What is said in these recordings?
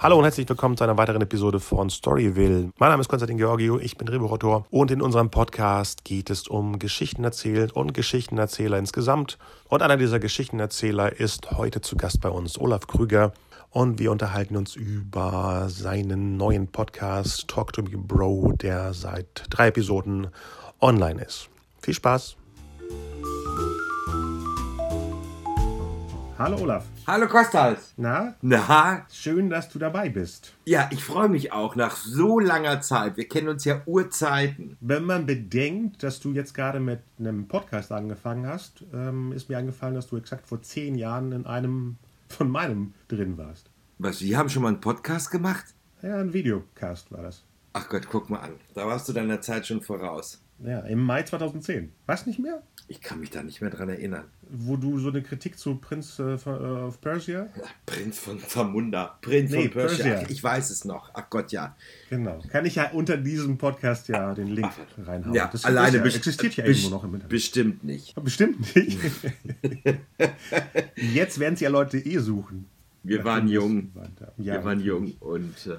Hallo und herzlich willkommen zu einer weiteren Episode von Storyville. Mein Name ist Konstantin Georgio, ich bin Drehbuchautor und in unserem Podcast geht es um Geschichten erzählen und Geschichtenerzähler insgesamt. Und einer dieser Geschichtenerzähler ist heute zu Gast bei uns, Olaf Krüger. Und wir unterhalten uns über seinen neuen Podcast Talk to Me Bro, der seit drei Episoden online ist. Viel Spaß! Hallo Olaf. Hallo Kostas. Na? Na? Schön, dass du dabei bist. Ja, ich freue mich auch nach so langer Zeit. Wir kennen uns ja Urzeiten. Wenn man bedenkt, dass du jetzt gerade mit einem Podcast angefangen hast, ähm, ist mir eingefallen, dass du exakt vor zehn Jahren in einem von meinem drin warst. Was, wir haben schon mal einen Podcast gemacht? Ja, ein Videocast war das. Ach Gott, guck mal an. Da warst du deiner Zeit schon voraus. Ja, im Mai 2010. Weißt nicht mehr? Ich kann mich da nicht mehr dran erinnern. Wo du so eine Kritik zu Prinz äh, von, äh, of Persia? Prinz von Zamunda. Prinz Nee, von Persia. Persia. Ach, ich weiß es noch. Ach Gott, ja. Genau. Kann ich ja unter diesem Podcast ja den Link reinhauen. Ja, das alleine ja, existiert ja irgendwo noch im Internet. Bestimmt nicht. Bestimmt nicht. Jetzt werden es ja Leute eh suchen. Wir waren jung. Ja, wir waren jung und äh,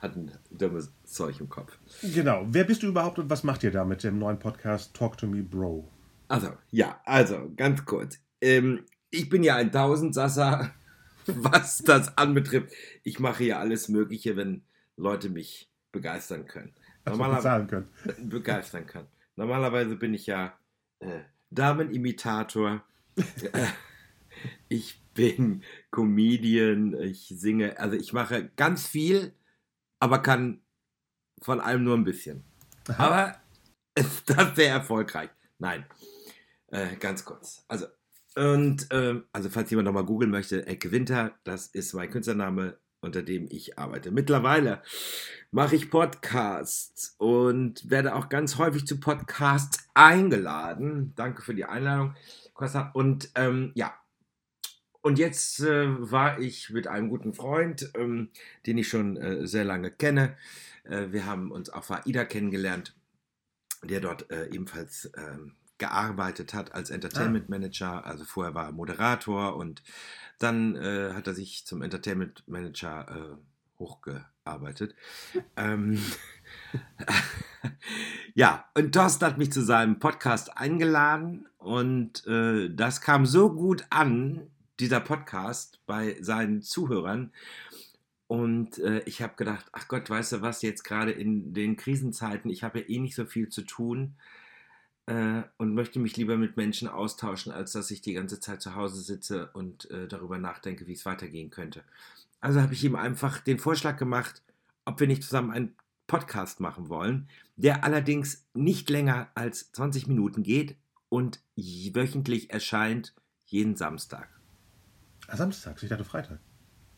hatten dummes Zeug im Kopf. Genau. Wer bist du überhaupt und was macht ihr da mit dem neuen Podcast Talk to Me Bro? Also, ja, also, ganz kurz. Ähm, ich bin ja ein Tausendsasser, was das anbetrifft. Ich mache ja alles Mögliche, wenn Leute mich begeistern können. Bezahlen können. begeistern können. Normalerweise bin ich ja äh, Damenimitator. Ich bin Comedian, ich singe, also ich mache ganz viel, aber kann von allem nur ein bisschen. Aber das ist sehr erfolgreich. Nein, äh, ganz kurz. Also, und, ähm, also falls jemand nochmal googeln möchte, Ecke Winter, das ist mein Künstlername, unter dem ich arbeite. Mittlerweile mache ich Podcasts und werde auch ganz häufig zu Podcasts eingeladen. Danke für die Einladung, Costa. Und ähm, ja, und jetzt äh, war ich mit einem guten Freund, ähm, den ich schon äh, sehr lange kenne. Äh, wir haben uns auf AIDA kennengelernt, der dort äh, ebenfalls ähm, gearbeitet hat als Entertainment Manager. Also vorher war er Moderator und dann äh, hat er sich zum Entertainment Manager äh, hochgearbeitet. ähm, ja, und Thorsten hat mich zu seinem Podcast eingeladen und äh, das kam so gut an, dieser Podcast bei seinen Zuhörern. Und äh, ich habe gedacht, ach Gott, weißt du was, jetzt gerade in den Krisenzeiten, ich habe ja eh nicht so viel zu tun äh, und möchte mich lieber mit Menschen austauschen, als dass ich die ganze Zeit zu Hause sitze und äh, darüber nachdenke, wie es weitergehen könnte. Also habe ich ihm einfach den Vorschlag gemacht, ob wir nicht zusammen einen Podcast machen wollen, der allerdings nicht länger als 20 Minuten geht und wöchentlich erscheint jeden Samstag. Ah, Samstags, ich dachte Freitag.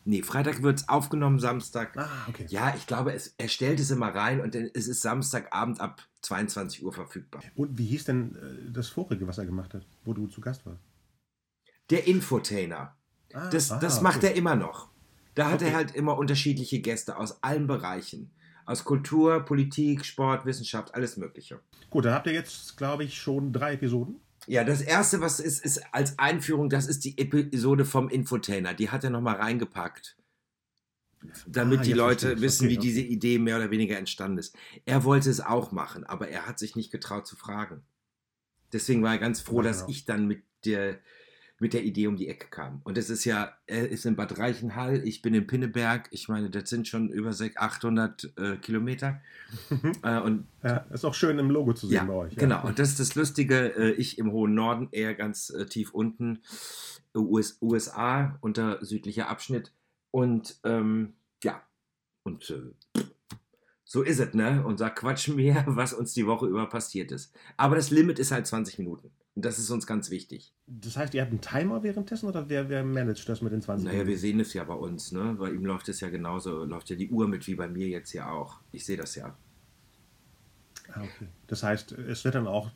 Nee, Freitag wird es aufgenommen, Samstag. Ah, okay. Ja, ich glaube, es, er stellt es immer rein und es ist Samstagabend ab 22 Uhr verfügbar. Und wie hieß denn äh, das vorige, was er gemacht hat, wo du zu Gast warst? Der Infotainer. Ah, Das, ah, das macht okay. er immer noch. Da hat Okay. er halt immer unterschiedliche Gäste aus allen Bereichen. Aus Kultur, Politik, Sport, Wissenschaft, alles Mögliche. Gut, dann habt ihr jetzt, glaube ich, schon drei Episoden. Ja, das erste, was ist, ist als Einführung, das ist die Episode vom Infotainer. Die hat er nochmal reingepackt. Damit Ah, die Leute verstehe wissen, Okay, wie okay. diese Idee mehr oder weniger entstanden ist. Er wollte es auch machen, aber er hat sich nicht getraut zu fragen. Deswegen war er ganz froh, Ja, dass genau. ich dann mit der, mit der Idee um die Ecke kam. Und es ist ja, er ist in Bad Reichenhall, ich bin in Pinneberg. Ich meine, das sind schon über 600, 800 äh, Kilometer. äh, und Ja, ist auch schön im Logo zu sehen ja, bei euch. genau. Und das ist das Lustige. äh, Ich im hohen Norden, er ganz äh, tief unten, äh, US, USA, unter südlicher Abschnitt. Und ähm, ja, und äh, so ist es, ne? Und sag Quatsch mehr, was uns die Woche über passiert ist. Aber das Limit ist halt 20 Minuten. Und das ist uns ganz wichtig. Das heißt, ihr habt einen Timer währenddessen oder wer, wer managt das mit den 20 Naja, wir Minuten? sehen es ja bei uns, ne? Bei ihm läuft es ja genauso, läuft ja die Uhr mit wie bei mir jetzt ja auch. Ich sehe das ja. Ah, okay. Das heißt, es wird dann auch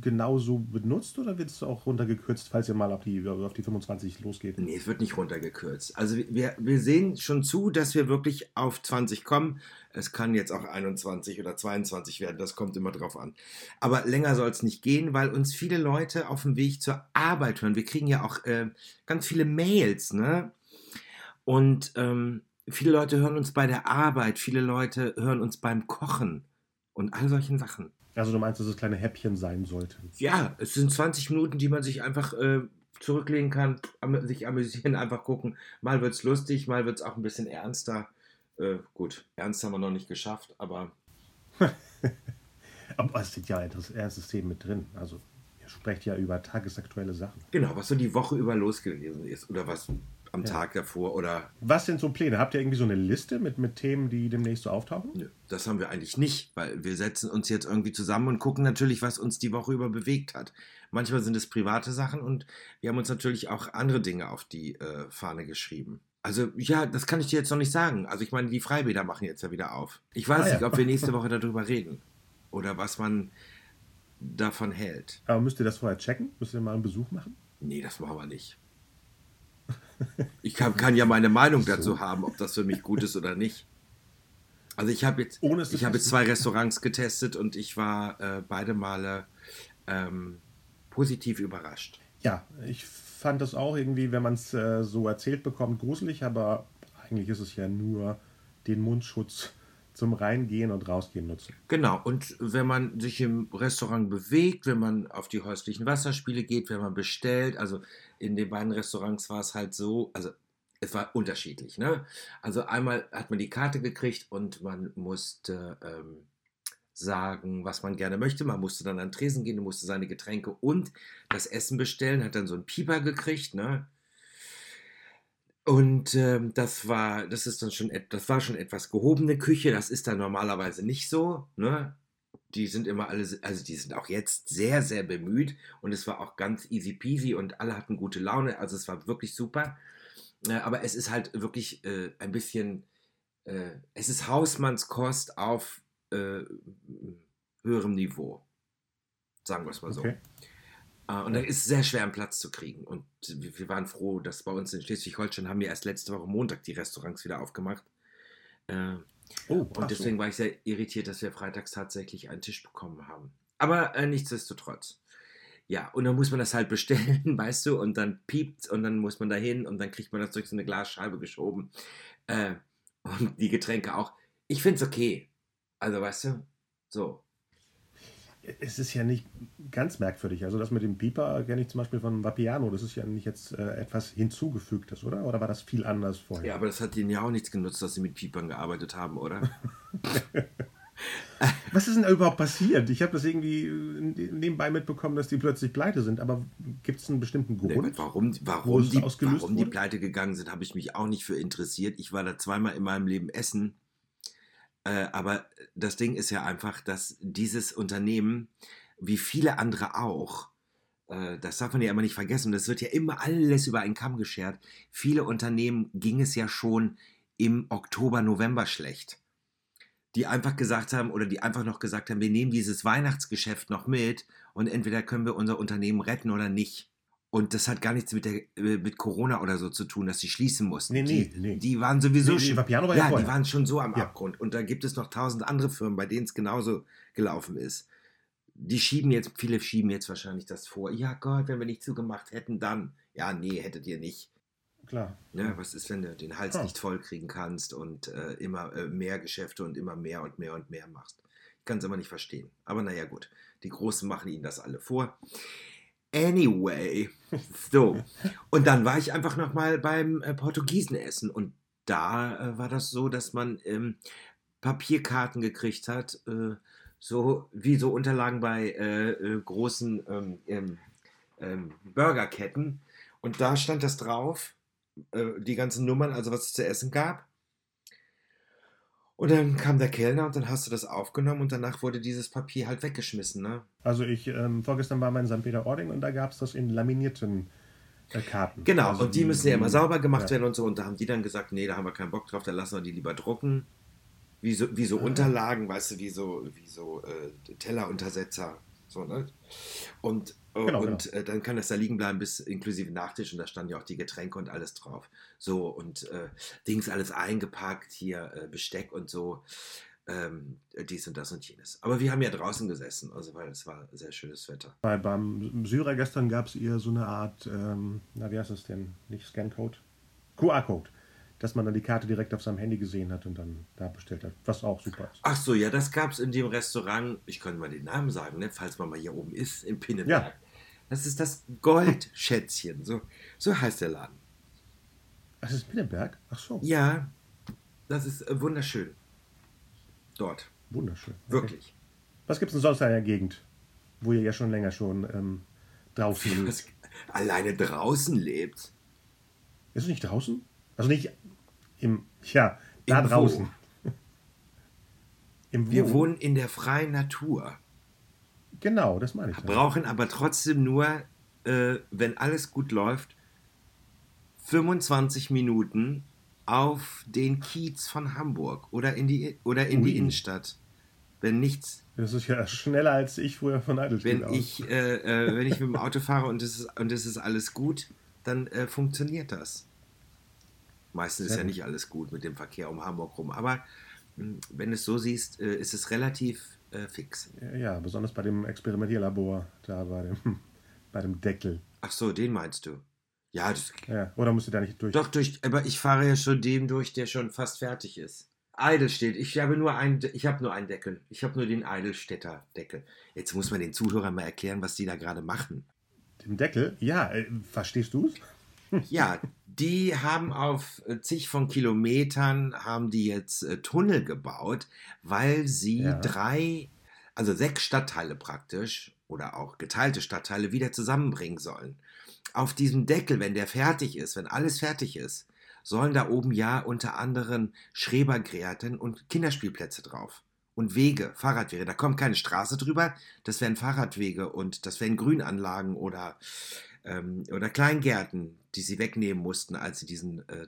genauso benutzt oder wird es auch runtergekürzt, falls ihr mal auf die, auf die 25 losgeht? Nee, es wird nicht runtergekürzt. Also wir, wir sehen schon zu, dass wir wirklich auf 20 kommen. Es kann jetzt auch 21 oder 22 werden, das kommt immer drauf an. Aber länger soll es nicht gehen, weil uns viele Leute auf dem Weg zur Arbeit hören. Wir kriegen ja auch äh, ganz viele Mails, ne? Und ähm, viele Leute hören uns bei der Arbeit, viele Leute hören uns beim Kochen und all solchen Sachen. Also du meinst, dass es kleine Häppchen sein sollten? Ja, es sind 20 Minuten, die man sich einfach äh, zurücklegen kann, am, sich amüsieren, einfach gucken. Mal wird es lustig, mal wird es auch ein bisschen ernster. Äh, gut, ernst haben wir noch nicht geschafft, aber... aber es sind ja ernstes Themen mit drin. Also ihr sprecht ja über tagesaktuelle Sachen. Genau, was so die Woche über los gewesen ist oder was am Ja. Tag davor oder Was sind so Pläne? Habt ihr irgendwie so eine Liste mit, mit Themen, die demnächst so auftauchen? Nö, das haben wir eigentlich nicht, weil wir setzen uns jetzt irgendwie zusammen und gucken natürlich, was uns die Woche über bewegt hat. Manchmal sind es private Sachen und wir haben uns natürlich auch andere Dinge auf die äh, Fahne geschrieben. Also ja, das kann ich dir jetzt noch nicht sagen. Also ich meine, die Freibäder machen jetzt ja wieder auf. Ich weiß Ah, ja. nicht, ob wir nächste Woche darüber reden oder was man davon hält. Aber müsst ihr das vorher checken? Müsst ihr mal einen Besuch machen? Nee, das machen wir nicht. Ich kann, kann ja meine Meinung dazu haben, ob das für mich gut ist oder nicht. Also ich habe jetzt, ich habe zwei Restaurants getestet und ich war äh, beide Male ähm, positiv überrascht. Ja, ich fand das auch irgendwie, wenn man es äh, so erzählt bekommt, gruselig, aber eigentlich ist es ja nur den Mundschutz zum Reingehen und Rausgehen nutzen. Genau, und wenn man sich im Restaurant bewegt, wenn man auf die häuslichen Wasserspiele geht, wenn man bestellt, also in den beiden Restaurants war es halt so, also es war unterschiedlich, ne? Also einmal hat man die Karte gekriegt und man musste ähm, sagen, was man gerne möchte. Man musste dann an Tresen gehen, musste seine Getränke und das Essen bestellen, hat dann so einen Pieper gekriegt, ne? Und ähm, das war, das ist dann schon, das war schon etwas gehobene Küche. Das ist dann normalerweise nicht so. Ne? Die sind immer alle, also die sind auch jetzt sehr, sehr bemüht und es war auch ganz easy peasy und alle hatten gute Laune. Also es war wirklich super. Äh, aber es ist halt wirklich äh, ein bisschen, äh, es ist Hausmannskost auf äh, höherem Niveau. Sagen wir es mal so. Okay. Äh, Und da ist es sehr schwer, einen Platz zu kriegen. Und wir wir waren froh, dass bei uns in Schleswig-Holstein haben wir erst letzte Woche Montag die Restaurants wieder aufgemacht. Oh, so. Und deswegen war ich sehr irritiert, dass wir freitags tatsächlich einen Tisch bekommen haben. Aber äh, nichtsdestotrotz. Ja, und dann muss man das halt bestellen, weißt du, und dann piept und dann muss man da hin und dann kriegt man das durch so eine Glasscheibe geschoben. Äh, und die Getränke auch. Ich finde es okay. Also, weißt du, so. Es ist ja nicht ganz merkwürdig. Also das mit dem Pieper kenne ich zum Beispiel von Vapiano. Das ist ja nicht jetzt äh, etwas hinzugefügtes, oder? Oder war das viel anders vorher? Ja, aber das hat denen ja auch nichts genutzt, dass sie mit Piepern gearbeitet haben, oder? Was ist denn da überhaupt passiert? Ich habe das irgendwie äh, nebenbei mitbekommen, dass die plötzlich pleite sind. Aber gibt es einen bestimmten Nee, Grund? warum, Wo warum, es die, warum die pleite gegangen sind, habe ich mich auch nicht für interessiert. Ich war da zweimal in meinem Leben essen. Äh, aber das Ding ist ja einfach, dass dieses Unternehmen, wie viele andere auch, äh, das darf man ja immer nicht vergessen, das wird ja immer alles über einen Kamm geschert. Viele Unternehmen ging es ja schon im Oktober, November schlecht. Die einfach gesagt haben oder die einfach noch gesagt haben, wir nehmen dieses Weihnachtsgeschäft noch mit und entweder können wir unser Unternehmen retten oder nicht. Und das hat gar nichts mit, der, äh, mit Corona oder so zu tun, dass sie schließen mussten. Nee, nee, die, nee. die waren sowieso Nee, nee, schon. Vapiano war ja ja, die waren schon so am Ja. Abgrund. Und da gibt es noch tausend andere Firmen, bei denen es genauso gelaufen ist. Die schieben jetzt, viele schieben jetzt wahrscheinlich das vor. Ja Gott, wenn wir nicht zugemacht hätten, dann. Ja, nee, hättet ihr nicht. Klar. Ne, was ist, wenn du den Hals Ah. nicht voll kriegen kannst und äh, immer äh, mehr Geschäfte und immer mehr und mehr und mehr machst? Ich kann es immer nicht verstehen. Aber naja, gut. Die Großen machen ihnen das alle vor. Anyway, so. Und dann war ich einfach nochmal beim äh, Portugiesen essen und da äh, war das so, dass man ähm, Papierkarten gekriegt hat, äh, so wie so Unterlagen bei äh, äh, großen ähm, ähm, ähm, Burgerketten. Und da stand das drauf, äh, die ganzen Nummern, also was es zu essen gab. Und dann kam der Kellner und dann hast du das aufgenommen und danach wurde dieses Papier halt weggeschmissen, ne? Also ich, ähm, vorgestern war mal in St. Peter-Ording und da gab es das in laminierten äh, Karten. Genau, Also und die müssen ja immer sauber gemacht ja. werden und so. Und da haben die dann gesagt, nee, da haben wir keinen Bock drauf, da lassen wir die lieber drucken. Wie so, wie so Ah. Unterlagen, weißt du, wie so, wie so äh, Telleruntersetzer. So, ne? Und, äh, Genau, und Äh, dann kann das da liegen bleiben bis inklusive Nachtisch und da standen ja auch die Getränke und alles drauf. So, und äh, Dings alles eingepackt, hier äh, Besteck und so. Ähm, dies und das und jenes. Aber wir haben ja draußen gesessen, also weil es war sehr schönes Wetter. Bei, beim Syrer gestern gab es eher so eine Art, ähm, na wie heißt das denn? Nicht Scancode? QR-Code. Dass man dann die Karte direkt auf seinem Handy gesehen hat und dann da bestellt hat, was auch super ist. Ach so, ja, das gab es in dem Restaurant, ich könnte mal den Namen sagen, ne, falls man mal hier oben ist, in Pinneberg. Ja. Das ist das Goldschätzchen, so, so heißt der Laden. Das ist Pinneberg? Ach so, Ja, das ist äh, wunderschön. Dort, wunderschön. Okay. wirklich. Was gibt es denn sonst in der Gegend, wo ihr ja schon länger schon ähm, draußen lebt? Alleine draußen lebt. Ist es nicht draußen? Also nicht im, ja, da Im wo? draußen. Im Wir Wo? wohnen in der freien Natur, Genau, das meine ich. ja. brauchen aber trotzdem nur, äh, wenn alles gut läuft, 25 Minuten auf den Kiez von Hamburg oder in die, oder in die. Innenstadt. Wenn nichts, Das ist ja schneller als ich früher von Eidelstedt wenn aus. ich, äh, äh, wenn ich mit dem Auto fahre und es ist, und es ist alles gut, dann äh, funktioniert das. Meistens ist ja nicht alles gut mit dem Verkehr um Hamburg rum, aber mh, wenn es so siehst, äh, ist es relativ äh, fix. Ja, besonders bei dem Experimentierlabor, da bei dem, bei dem Deckel. Ach so, den meinst du? Ja, das, Ja, oder musst du da nicht durch? doch durch, aber ich fahre ja schon dem durch, der schon fast fertig ist. Eidelstedt, ich habe nur einen, ich habe nur einen Deckel. Ich habe nur den Eidelstädter Deckel. Jetzt muss man den Zuhörern mal erklären, was die da gerade machen. Dem Deckel? Ja, äh, verstehst du es? Ja, die haben auf äh, zig von Kilometern haben die jetzt äh, Tunnel gebaut, weil sie Ja. drei, also sechs Stadtteile praktisch oder auch geteilte Stadtteile wieder zusammenbringen sollen. Auf diesem Deckel, wenn der fertig ist, wenn alles fertig ist, sollen da oben ja unter anderem Schrebergärten und Kinderspielplätze drauf. Und Wege, Fahrradwege. Da kommt keine Straße drüber, das wären Fahrradwege und das wären Grünanlagen oder ähm, oder Kleingärten, die sie wegnehmen mussten, als sie diesen äh,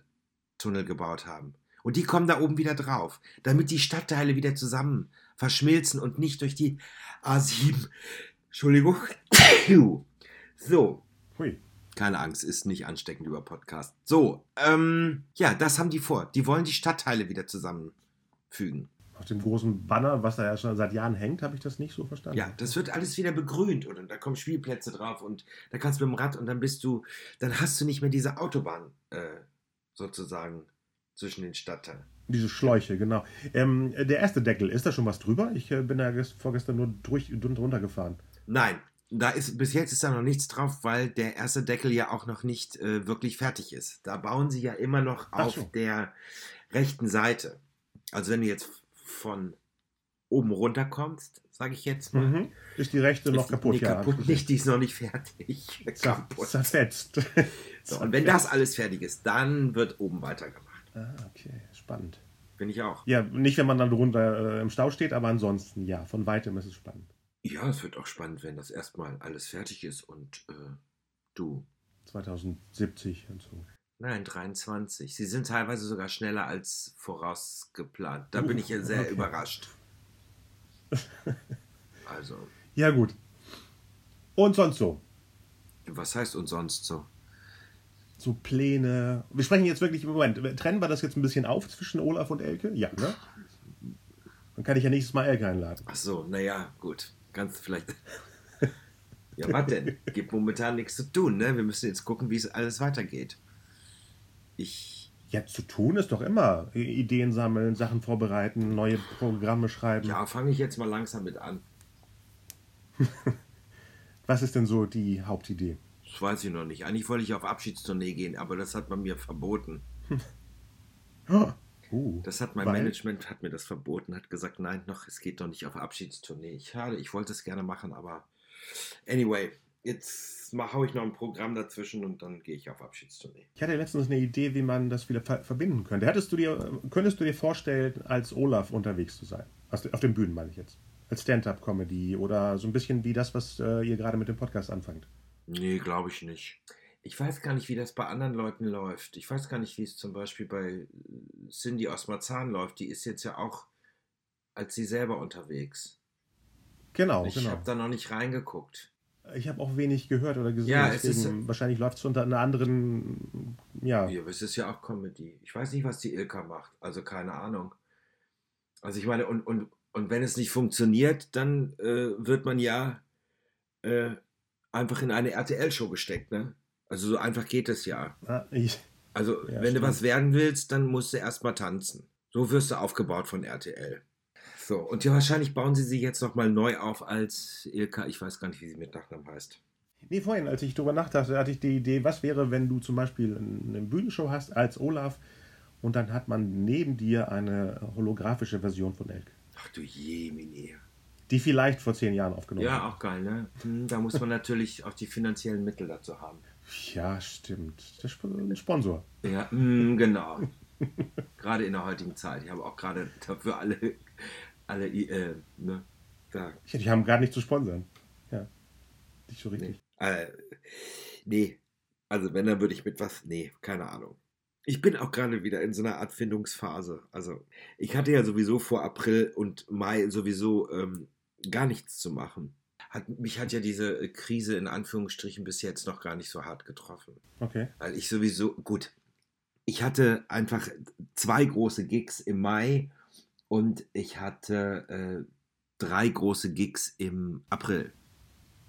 Tunnel gebaut haben. Und die kommen da oben wieder drauf, damit die Stadtteile wieder zusammen verschmilzen und nicht durch die A7. Entschuldigung. so, Hui. keine Angst, ist nicht ansteckend über Podcast. So, ähm, ja, das haben die vor. Die wollen die Stadtteile wieder zusammenfügen. Auf dem großen Banner, was da ja schon seit Jahren hängt, habe ich das nicht so verstanden. Ja, das wird alles wieder begrünt und da kommen Spielplätze drauf und da kannst du mit dem Rad und dann bist du, dann hast du nicht mehr diese Autobahn äh, sozusagen zwischen den Stadtteilen. Diese Schläuche, genau. Ähm, der erste Deckel, ist da schon was drüber? Ich äh, bin da gest- vorgestern nur durch, drunter gefahren. Nein, da ist bis jetzt ist da noch nichts drauf, weil der erste Deckel ja auch noch nicht äh, wirklich fertig ist. Da bauen sie ja immer noch Ach auf so. der rechten Seite. Also wenn du jetzt von oben runter kommst, sage ich jetzt mal. Mhm. Ist die rechte noch ist kaputt? Nee, ja, kaputt nicht, die ist noch nicht fertig. Kaputt. zerfetzt. So, und wenn das alles fertig ist, dann wird oben weitergemacht. Ah, okay, spannend. Finde ich auch. Ja, nicht, wenn man dann drunter äh, im Stau steht, aber ansonsten, ja, von weitem ist es spannend. Ja, es wird auch spannend, wenn das erstmal alles fertig ist und äh, du. 2070 und so. Nein, 23. Sie sind teilweise sogar schneller als vorausgeplant. Da Uh, bin ich ja sehr okay. überrascht. Also, Ja, gut. Und sonst so. was heißt und sonst so? So Pläne. Wir sprechen jetzt wirklich im Moment. Trennen wir das jetzt ein bisschen auf zwischen Olaf und Elke? Ja, ne? Dann kann ich ja nächstes Mal Elke einladen. Ach so, naja, gut. Kannst du vielleicht. ja, was denn? Gibt momentan nichts zu tun, ne? Wir müssen jetzt gucken, wie es alles weitergeht. Ich. Ja, zu tun ist doch immer. Ideen sammeln, Sachen vorbereiten, neue Programme schreiben. Ja, fange ich jetzt mal langsam mit an. Was ist denn so die Hauptidee? Das weiß ich noch nicht. Eigentlich wollte ich auf Abschiedstournee gehen, aber das hat man mir verboten. Uh, Das hat mein Weil? Management hat mir das verboten, hat gesagt, nein, noch, es geht doch nicht auf Abschiedstournee. Schade, ich wollte es gerne machen, aber anyway, jetzt mal hau ich noch ein Programm dazwischen und dann gehe ich auf Abschiedstournee. Ich hatte letztens eine Idee, wie man das wieder ver verbinden könnte. Hättest du dir, könntest du dir vorstellen, als Olaf unterwegs zu sein? Auf den Bühnen meine ich jetzt. Als Stand-up-Comedy oder so ein bisschen wie das, was äh, ihr gerade mit dem Podcast anfangt. Nee, glaube ich nicht. Ich weiß gar nicht, wie das bei anderen Leuten läuft. Ich weiß gar nicht, wie es zum Beispiel bei äh, Cindy aus Marzahn läuft. Die ist jetzt ja auch als sie selber unterwegs. Genau, ich genau. habe da noch nicht reingeguckt. Ich habe auch wenig gehört oder gesehen. Ja, es deswegen ist- wahrscheinlich läuft es unter einer anderen, ja. Ja, es ist ja auch Comedy. Ich weiß nicht, was die Ilka macht. Also keine Ahnung. Also ich meine, und, und, und wenn es nicht funktioniert, dann äh, wird man ja äh, einfach in eine RTL-Show gesteckt, ne? Also so einfach geht es ja. Ah, Ich, Also, Ja, wenn stimmt. du was werden willst, dann musst du erstmal tanzen. So wirst du aufgebaut von RTL. So, und ja, wahrscheinlich bauen sie sie jetzt nochmal neu auf als Ilka, ich weiß gar nicht, wie sie mit Nachnamen heißt. Nee, vorhin, als ich darüber nachdachte, hatte ich die Idee, was wäre, wenn du zum Beispiel eine Bühnenshow hast als Olaf und dann hat man neben dir eine holographische Version von Elk, Ach du Jemini. die vielleicht vor zehn Jahren aufgenommen Ja, auch geil, ne? Hm, Da muss man natürlich auch die finanziellen Mittel dazu haben. wurde. Ja, stimmt. Der Sponsor. Ja, mm, genau. gerade in der heutigen Zeit. Ich habe auch gerade dafür alle, alle äh, ne, da, Ja, die haben gerade nicht zu sponsern. Ja. Nicht so richtig. äh, nee. Also wenn, dann würde ich mit was, nee, keine Ahnung. Ich bin auch gerade wieder in so einer Art Findungsphase. Also ich hatte ja sowieso vor April und Mai sowieso ähm, gar nichts zu machen. Hat, mich hat ja diese äh, Krise in Anführungsstrichen bis jetzt noch gar nicht so hart getroffen. Okay. Weil ich sowieso, gut, ich hatte einfach zwei große Gigs im Mai und ich hatte äh, drei große Gigs im April,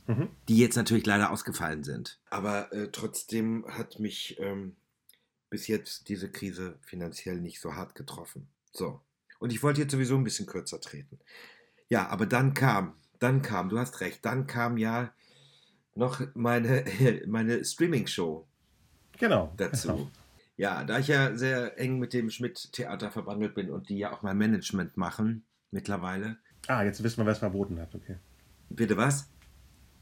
Mhm. die jetzt natürlich leider ausgefallen sind. Aber äh, trotzdem hat mich ähm, bis jetzt diese Krise finanziell nicht so hart getroffen. So. Und ich wollte jetzt sowieso ein bisschen kürzer treten. Ja, aber dann kam, dann kam, du hast recht, dann kam ja noch meine, meine Streaming-Show Genau. dazu. Ja, da ich ja sehr eng mit dem Schmidt-Theater verbandelt bin und die ja auch mein Management machen mittlerweile. Ah, jetzt wissen wir, wer es verboten hat. Okay. Bitte was?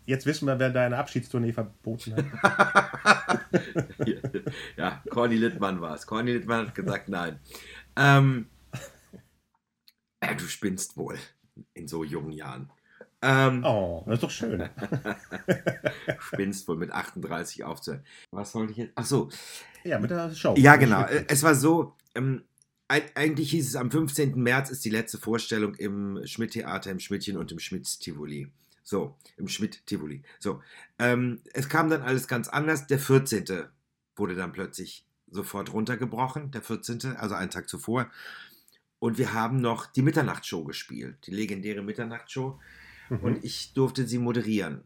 Jetzt wissen wir, wer deine Abschiedstournee verboten hat. ja, Corny Littmann war es. Corny Littmann hat gesagt, nein. Ähm, äh, du spinnst wohl in so jungen Jahren. Ähm, Oh, das ist doch schön. Spinnst wohl mit 38 aufzuhören. Was wollte ich jetzt? Ach so, Ja, mit der Show. Ja, genau. Es war so, ähm, eig- eigentlich hieß es, am 15. März ist die letzte Vorstellung im Schmidt-Theater, im Schmidtchen und im Schmidt-Tivoli. So, im Schmidt-Tivoli. So, ähm, es kam dann alles ganz anders. Der 14. wurde dann plötzlich sofort runtergebrochen, der 14., also einen Tag zuvor. Und wir haben noch die Mitternachtsshow gespielt, die legendäre Mitternachtsshow. Mhm. Und ich durfte sie moderieren.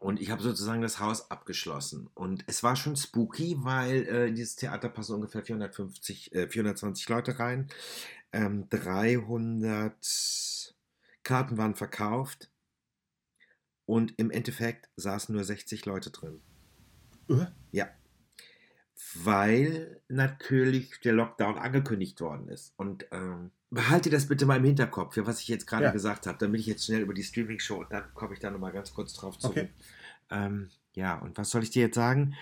Und ich habe sozusagen das Haus abgeschlossen. Und es war schon spooky, weil äh, in dieses Theater passen ungefähr 450, äh, 420 Leute rein. Ähm, 300 Karten waren verkauft. Und im Endeffekt saßen nur 60 Leute drin. Äh? Ja. Weil natürlich der Lockdown angekündigt worden ist. Und ähm, behalte das bitte mal im Hinterkopf, ja, was ich jetzt gerade Ja. gesagt habe. Dann bin ich jetzt schnell über die Streaming-Show und dann komme ich da nochmal ganz kurz drauf zurück. Okay. Ähm, ja, und was soll ich dir jetzt sagen?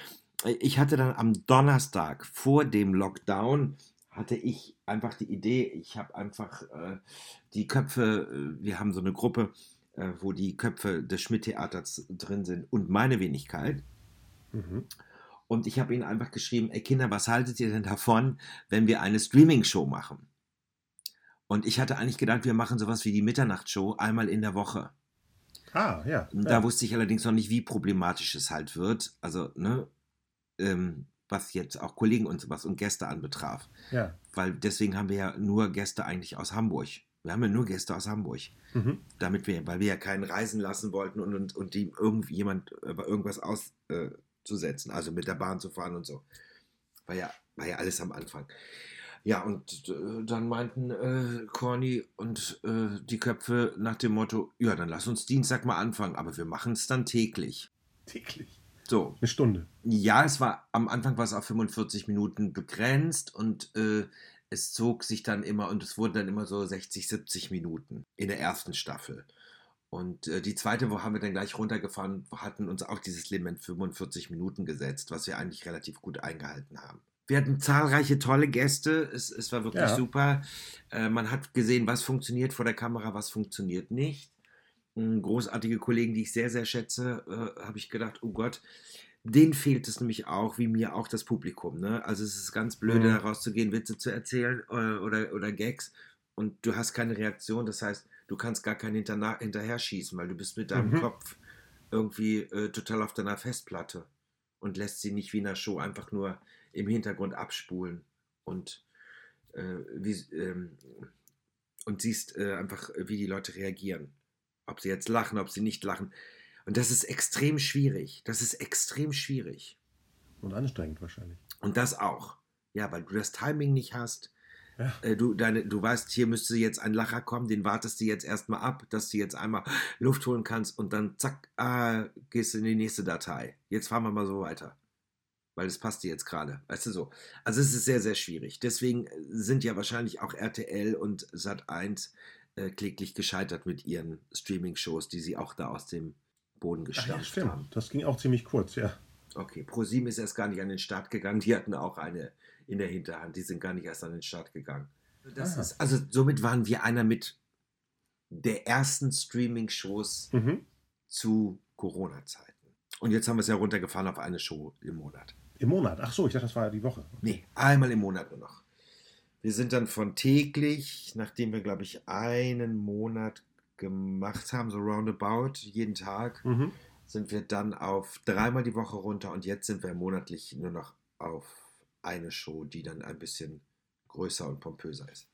Ich hatte dann am Donnerstag vor dem Lockdown hatte ich einfach die Idee, ich habe einfach äh, die Köpfe, äh, wir haben so eine Gruppe, äh, wo die Köpfe des Schmidt-Theaters drin sind und meine Wenigkeit. Mhm. Und ich habe ihnen einfach geschrieben, ey Kinder, was haltet ihr denn davon, wenn wir eine Streaming-Show machen? Und ich hatte eigentlich gedacht, wir machen sowas wie die Mitternachtshow einmal in der Woche. Ah, ja. Und ja. Da wusste ich allerdings noch nicht, wie problematisch es halt wird. Also, ne, ähm, was jetzt auch Kollegen und sowas und Gäste anbetraf. ja. Weil deswegen haben wir ja nur Gäste eigentlich aus Hamburg. Wir haben ja nur Gäste aus Hamburg. Mhm. Damit wir, weil wir ja keinen reisen lassen wollten und, und, und die irgendwie jemand über irgendwas auszusetzen, also mit der Bahn zu fahren und so. War ja, war ja alles am Anfang. Ja, und äh, dann meinten äh, Corny und äh, die Köpfe nach dem Motto, ja, dann lass uns Dienstag mal anfangen, aber wir machen es dann täglich. Täglich. So, Eine Stunde. ja, es war am Anfang war es auf 45 Minuten begrenzt und äh, es zog sich dann immer und es wurden dann immer so 60, 70 Minuten in der ersten Staffel. Und äh, die zweite Woche haben wir dann gleich runtergefahren, hatten uns auch dieses Limit 45 Minuten gesetzt, was wir eigentlich relativ gut eingehalten haben. Wir hatten zahlreiche tolle Gäste, es, es war wirklich Ja. super. Äh, man hat gesehen, was funktioniert vor der Kamera, was funktioniert nicht. Mm, Großartige Kollegen, die ich sehr, sehr schätze, äh, habe ich gedacht, oh Gott, denen fehlt es nämlich auch, wie mir auch das Publikum. Ne? Also es ist ganz blöde, Mhm. da rauszugehen, Witze zu erzählen äh, oder, oder Gags und du hast keine Reaktion. Das heißt, du kannst gar keinen hinterna- hinterher schießen, weil du bist mit deinem Mhm. Kopf irgendwie äh, total auf deiner Festplatte und lässt sie nicht wie in einer Show einfach nur im Hintergrund abspulen und, äh, wie, ähm, und siehst äh, einfach, wie die Leute reagieren. Ob sie jetzt lachen, ob sie nicht lachen. Und das ist extrem schwierig. Das ist extrem schwierig. Und anstrengend wahrscheinlich. Und das auch. Ja, weil du das Timing nicht hast. Ja. Äh, Du, deine, du weißt, hier müsste jetzt ein Lacher kommen, den wartest du jetzt erstmal ab, dass du jetzt einmal Luft holen kannst und dann zack, ah, gehst du in die nächste Datei. Jetzt fahren wir mal so weiter. Weil das passt dir jetzt gerade. Weißt du so. Also es ist sehr, sehr schwierig. Deswegen sind ja wahrscheinlich auch RTL und Sat1 äh, kläglich gescheitert mit ihren Streaming-Shows, die sie auch da aus dem Boden ja, gestampft stimmt. haben. Das ging auch ziemlich kurz, ja. Okay, ProSieben ist erst gar nicht an den Start gegangen. Die hatten auch eine in der Hinterhand. Die sind gar nicht erst an den Start gegangen. Das Ah. ist, also somit waren wir einer mit der ersten Streaming-Shows Mhm. zu Corona-Zeiten. Und jetzt haben wir es ja runtergefahren auf eine Show im Monat. Im Monat. Ach so, ich dachte, das war die Woche. Nee, einmal im Monat nur noch. Wir sind dann von täglich, nachdem wir, glaube ich, einen Monat gemacht haben, so roundabout, jeden Tag, Mhm. sind wir dann auf dreimal die Woche runter und jetzt sind wir monatlich nur noch auf eine Show, die dann ein bisschen größer und pompöser ist.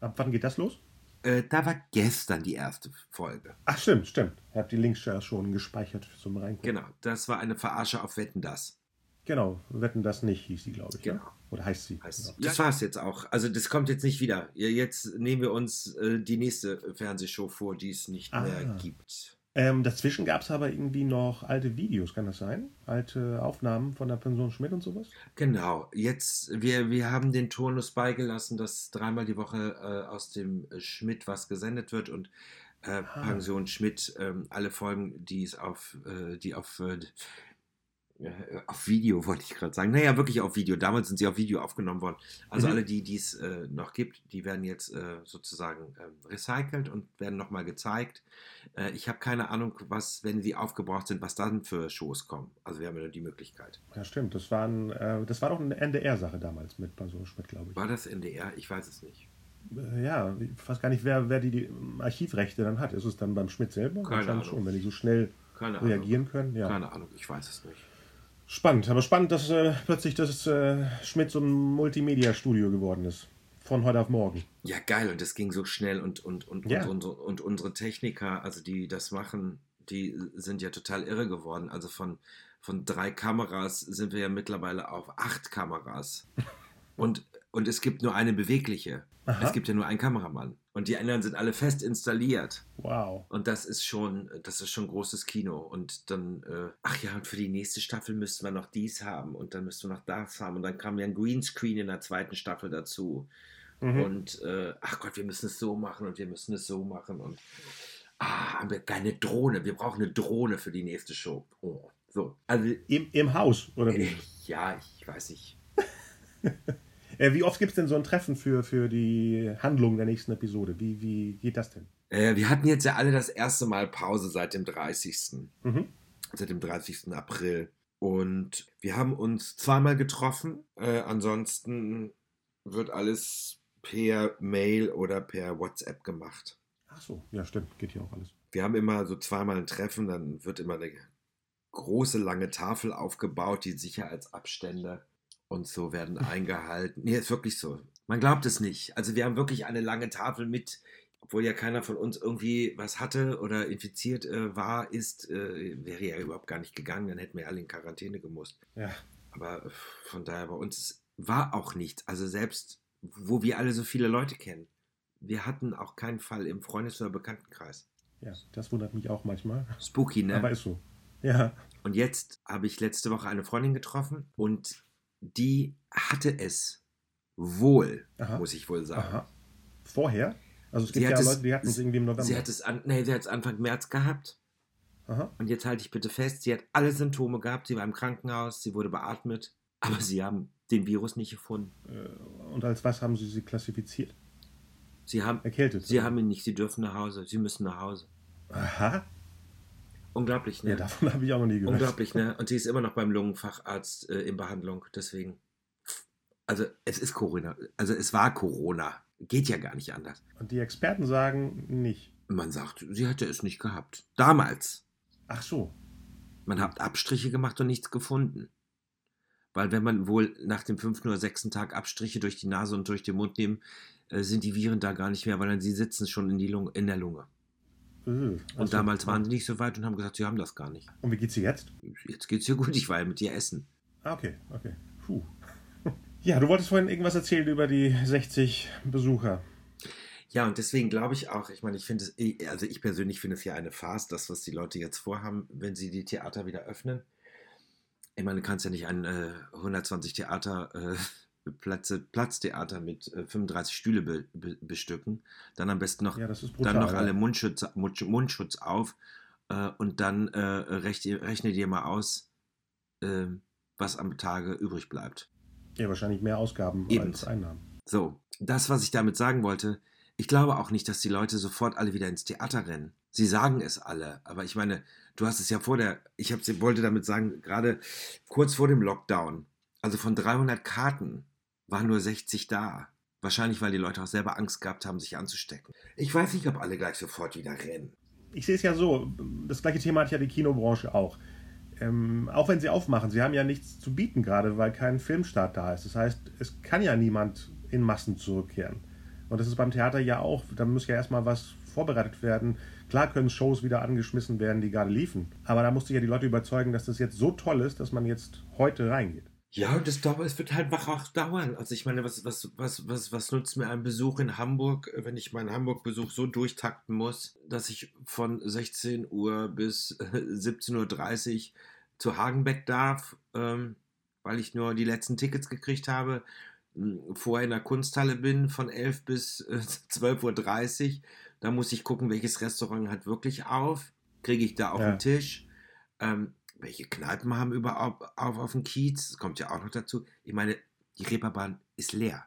Ab wann geht das los? Äh, da war gestern die erste Folge. Ach, stimmt, stimmt. Ihr habt die Links ja schon gespeichert zum Reingucken. Genau, das war eine Verarsche auf Wetten das. Genau, wetten das nicht, hieß die, glaube ich. Genau. Ja? Oder heißt sie? Heißt, Genau. Das war's jetzt auch. Also das kommt jetzt nicht wieder. Ja, Jetzt nehmen wir uns äh, die nächste Fernsehshow vor, die es nicht Ah. mehr gibt. Ähm, dazwischen gab es aber irgendwie noch alte Videos, kann das sein? Alte Aufnahmen von der Pension Schmidt und sowas? Genau, jetzt, wir, wir haben den Turnus beigelassen, dass dreimal die Woche äh, aus dem Schmidt was gesendet wird und äh, Ah. Pension Schmidt, ähm, alle Folgen, die es auf, äh, die auf, äh, auf Video, wollte ich gerade sagen. Naja, wirklich auf Video. Damals sind sie auf Video aufgenommen worden. Also Mhm. alle, die es äh, noch gibt, die werden jetzt äh, sozusagen ähm, recycelt und werden nochmal gezeigt. Äh, ich habe keine Ahnung, was, wenn sie aufgebraucht sind, was dann für Shows kommen. Also wir haben ja nur die Möglichkeit. Ja, stimmt. Das, waren, äh, das war doch eine NDR-Sache damals mit Pension Schmidt, glaube ich. War das NDR? Ich weiß es nicht. Äh, ja, ich weiß gar nicht, wer, wer die, die Archivrechte dann hat. Ist es dann beim Schmidt selber? Keine Ahnung. schon, wenn die so schnell Keine reagieren können. Ja. Keine Ahnung, ich weiß es nicht. Spannend, aber spannend, dass äh, plötzlich das äh, Schmidt so ein Multimedia-Studio geworden ist. Von heute auf morgen. Ja, geil, und das ging so schnell und, und, und, Ja. und, und, und unsere Techniker, also die das machen, die sind ja total irre geworden. Also von, von drei Kameras sind wir ja mittlerweile auf acht Kameras. Und, und es gibt nur eine bewegliche. Aha. Es gibt ja nur einen Kameramann. Und die anderen sind alle fest installiert. Wow. Und das ist schon, das ist schon großes Kino. Und dann, äh, ach ja, und für die nächste Staffel müssten wir noch dies haben und dann müssten wir noch das haben. Und dann kam ja ein Greenscreen in der zweiten Staffel dazu. Mhm. Und äh, ach Gott, wir müssen es so machen und wir müssen es so machen. Und ah, haben wir keine Drohne. Wir brauchen eine Drohne für die nächste Show. Oh, so. Also, Im, Im Haus, oder wie? äh, ja, ich weiß nicht. Äh, wie oft gibt es denn so ein Treffen für, für die Handlung der nächsten Episode? Wie, wie geht das denn? Äh, wir hatten jetzt ja alle das erste Mal Pause seit dem 30. Mhm. seit dem 30. April. Und wir haben uns zweimal getroffen. Äh, ansonsten wird alles per Mail oder per WhatsApp gemacht. Ach so, ja, stimmt. Geht hier auch alles. Wir haben immer so zweimal ein Treffen, dann wird immer eine große, lange Tafel aufgebaut, die Sicherheitsabstände und so werden eingehalten. Nee, ist wirklich so. Man glaubt es nicht. Also wir haben wirklich eine lange Tafel mit, obwohl ja keiner von uns irgendwie was hatte oder infiziert äh, war, ist, äh, wäre ja überhaupt gar nicht gegangen, dann hätten wir alle in Quarantäne gemusst. Ja. Aber äh, von daher bei uns war auch nichts. Also selbst, wo wir alle so viele Leute kennen. Wir hatten auch keinen Fall im Freundes- oder Bekanntenkreis. Ja, das wundert mich auch manchmal. Spooky, ne? Aber ist so. Ja. Und jetzt habe ich letzte Woche eine Freundin getroffen und die hatte es wohl, Aha. muss ich wohl sagen. Aha. Vorher? Also es Sie gibt hat ja es- Leute, die hatten es irgendwie im November. Sie hat es an, nee, sie hat es Anfang März gehabt. Aha. Und jetzt halte ich bitte fest, sie hat alle Symptome gehabt. Sie war im Krankenhaus, sie wurde beatmet, aber sie haben den Virus nicht gefunden. Äh, Und als was haben Sie sie klassifiziert? Sie haben, Erkältet? sie haben ihn nicht, sie dürfen nach Hause, sie müssen nach Hause. Aha. Unglaublich, ne? Ja, davon habe ich auch noch nie gehört. Unglaublich, ne? Und sie ist immer noch beim Lungenfacharzt äh, in Behandlung, deswegen. Also es ist Corona, also es war Corona. Geht ja gar nicht anders. Und die Experten sagen nicht. Man sagt, sie hätte es nicht gehabt. Damals. Ach so. Man hat Abstriche gemacht und nichts gefunden. Weil wenn man wohl nach dem fünften oder sechsten Tag Abstriche durch die Nase und durch den Mund nehmen, äh, sind die Viren da gar nicht mehr, weil dann sie sitzen schon in, die Lunge, in der Lunge. Äh, Und ach so. damals waren sie nicht so weit und haben gesagt, sie haben das gar nicht. Und wie geht's dir jetzt? Jetzt geht's ihr gut, ich war ja mit ihr essen. Ah, okay, okay. Puh. Ja, du wolltest vorhin irgendwas erzählen über die 60 Besucher. Ja, und deswegen glaube ich auch, ich meine, ich finde es, also ich persönlich finde es ja eine Farce, das, was die Leute jetzt vorhaben, wenn sie die Theater wieder öffnen. Ich meine, du kannst ja nicht ein äh, 120 Theater, äh, Plätze, Platztheater mit äh, 35 Stühle be, be, bestücken. Dann am besten noch, ja, brutal, dann noch ja. alle Mundschutz, Mundschutz auf äh, und dann äh, rechne, rechne dir mal aus, äh, was am Tage übrig bleibt. Ja, wahrscheinlich mehr Ausgaben Eben. als Einnahmen. So, das, was ich damit sagen wollte, ich glaube auch nicht, dass die Leute sofort alle wieder ins Theater rennen. Sie sagen es alle, aber ich meine, du hast es ja vor der, ich hab, wollte damit sagen, gerade kurz vor dem Lockdown, also von 300 Karten waren nur 60 da. Wahrscheinlich, weil die Leute auch selber Angst gehabt haben, sich anzustecken. Ich weiß nicht, ob alle gleich sofort wieder rennen. Ich sehe es ja so, das gleiche Thema hat ja die Kinobranche auch. Ähm, auch wenn sie aufmachen, sie haben ja nichts zu bieten gerade, weil kein Filmstart da ist. Das heißt, es kann ja niemand in Massen zurückkehren. Und das ist beim Theater ja auch, da muss ja erstmal was vorbereitet werden. Klar können Shows wieder angeschmissen werden, die gerade liefen. Aber da musste ich ja die Leute überzeugen, dass das jetzt so toll ist, dass man jetzt heute reingeht. Ja, und das dauert, es wird halt auch dauern. Also ich meine, was, was, was, was, was nutzt mir ein Besuch in Hamburg, wenn ich meinen Hamburg-Besuch so durchtakten muss, dass ich von 16 Uhr bis 17.30 Uhr zu Hagenbeck darf, ähm, weil ich nur die letzten Tickets gekriegt habe, vorher in der Kunsthalle bin von 11 bis äh, 12.30 Uhr. Da muss ich gucken, welches Restaurant hat wirklich auf. Kriege ich da auch Ja. einen Tisch? Ähm, welche Kneipen haben überhaupt auf, auf dem Kiez? Das kommt ja auch noch dazu. Ich meine, die Reeperbahn ist leer.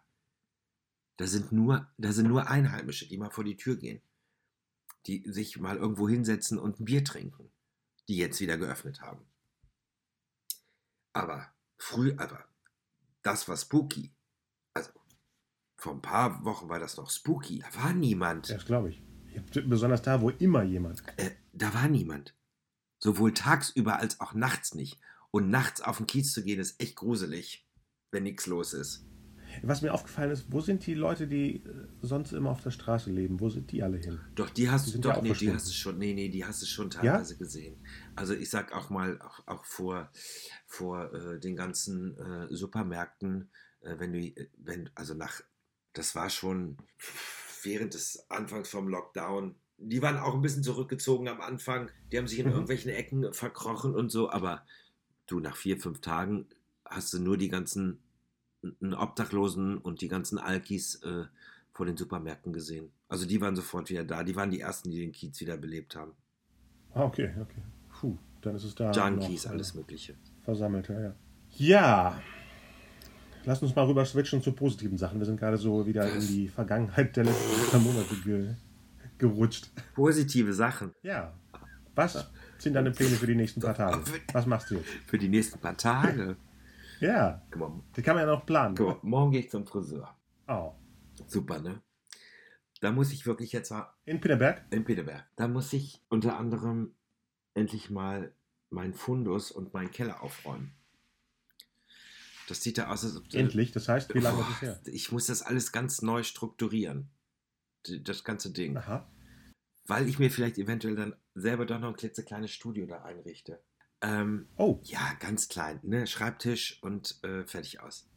Da sind nur, da sind nur Einheimische, die mal vor die Tür gehen. Die sich mal irgendwo hinsetzen und ein Bier trinken. Die jetzt wieder geöffnet haben. Aber früh, aber das war spooky. Also, vor ein paar Wochen war das noch spooky. Da war niemand. Ja, das glaube ich. Besonders da, wo immer jemand. Äh, da war niemand. Sowohl tagsüber als auch nachts nicht. Und nachts auf den Kiez zu gehen, ist echt gruselig, wenn nichts los ist. Was mir aufgefallen ist, wo sind die Leute, die äh, sonst immer auf der Straße leben? Wo sind die alle hin? Doch, die hast du doch, ja nee, die hast du schon, nee, nee, die hast du schon teilweise gesehen. Also ich sag auch mal, auch, auch vor, vor äh, den ganzen äh, Supermärkten, äh, wenn du, wenn, also nach, das war schon während des Anfangs vom Lockdown, die waren auch ein bisschen zurückgezogen am Anfang, die haben sich in Mhm. irgendwelchen Ecken verkrochen und so, aber du, nach vier, fünf Tagen hast du nur die ganzen Obdachlosen und die ganzen Alkis äh, vor den Supermärkten gesehen. Also die waren sofort wieder da. Die waren die ersten, die den Kiez wieder belebt haben. Ah, okay, okay. Puh, dann ist es da. Junkies, noch, äh, alles Mögliche. Versammelt, ja, ja. Ja. Lass uns mal rüber switchen zu positiven Sachen. Wir sind gerade so wieder in die Vergangenheit der letzten paar Monate ge gerutscht. Positive Sachen Ja. Was sind deine Pläne für die nächsten paar Tage? Was machst du jetzt? für die nächsten paar Tage. Ja, die kann man ja noch planen. mal, morgen gehe ich zum Friseur. Oh. Super, ne? Da muss ich wirklich jetzt mal In Pinneberg? in Peterberg. Da muss ich unter anderem endlich mal meinen Fundus und meinen Keller aufräumen. Das sieht da aus, als ob Endlich. Das heißt, wie lange ist es Boah, her? Ich muss das alles ganz neu strukturieren. Das ganze Ding. Aha. Weil ich mir vielleicht eventuell dann selber doch noch ein klitzekleines Studio da einrichte. Ähm, Oh, ja, ganz klein. Ne? Schreibtisch und äh, fertig aus.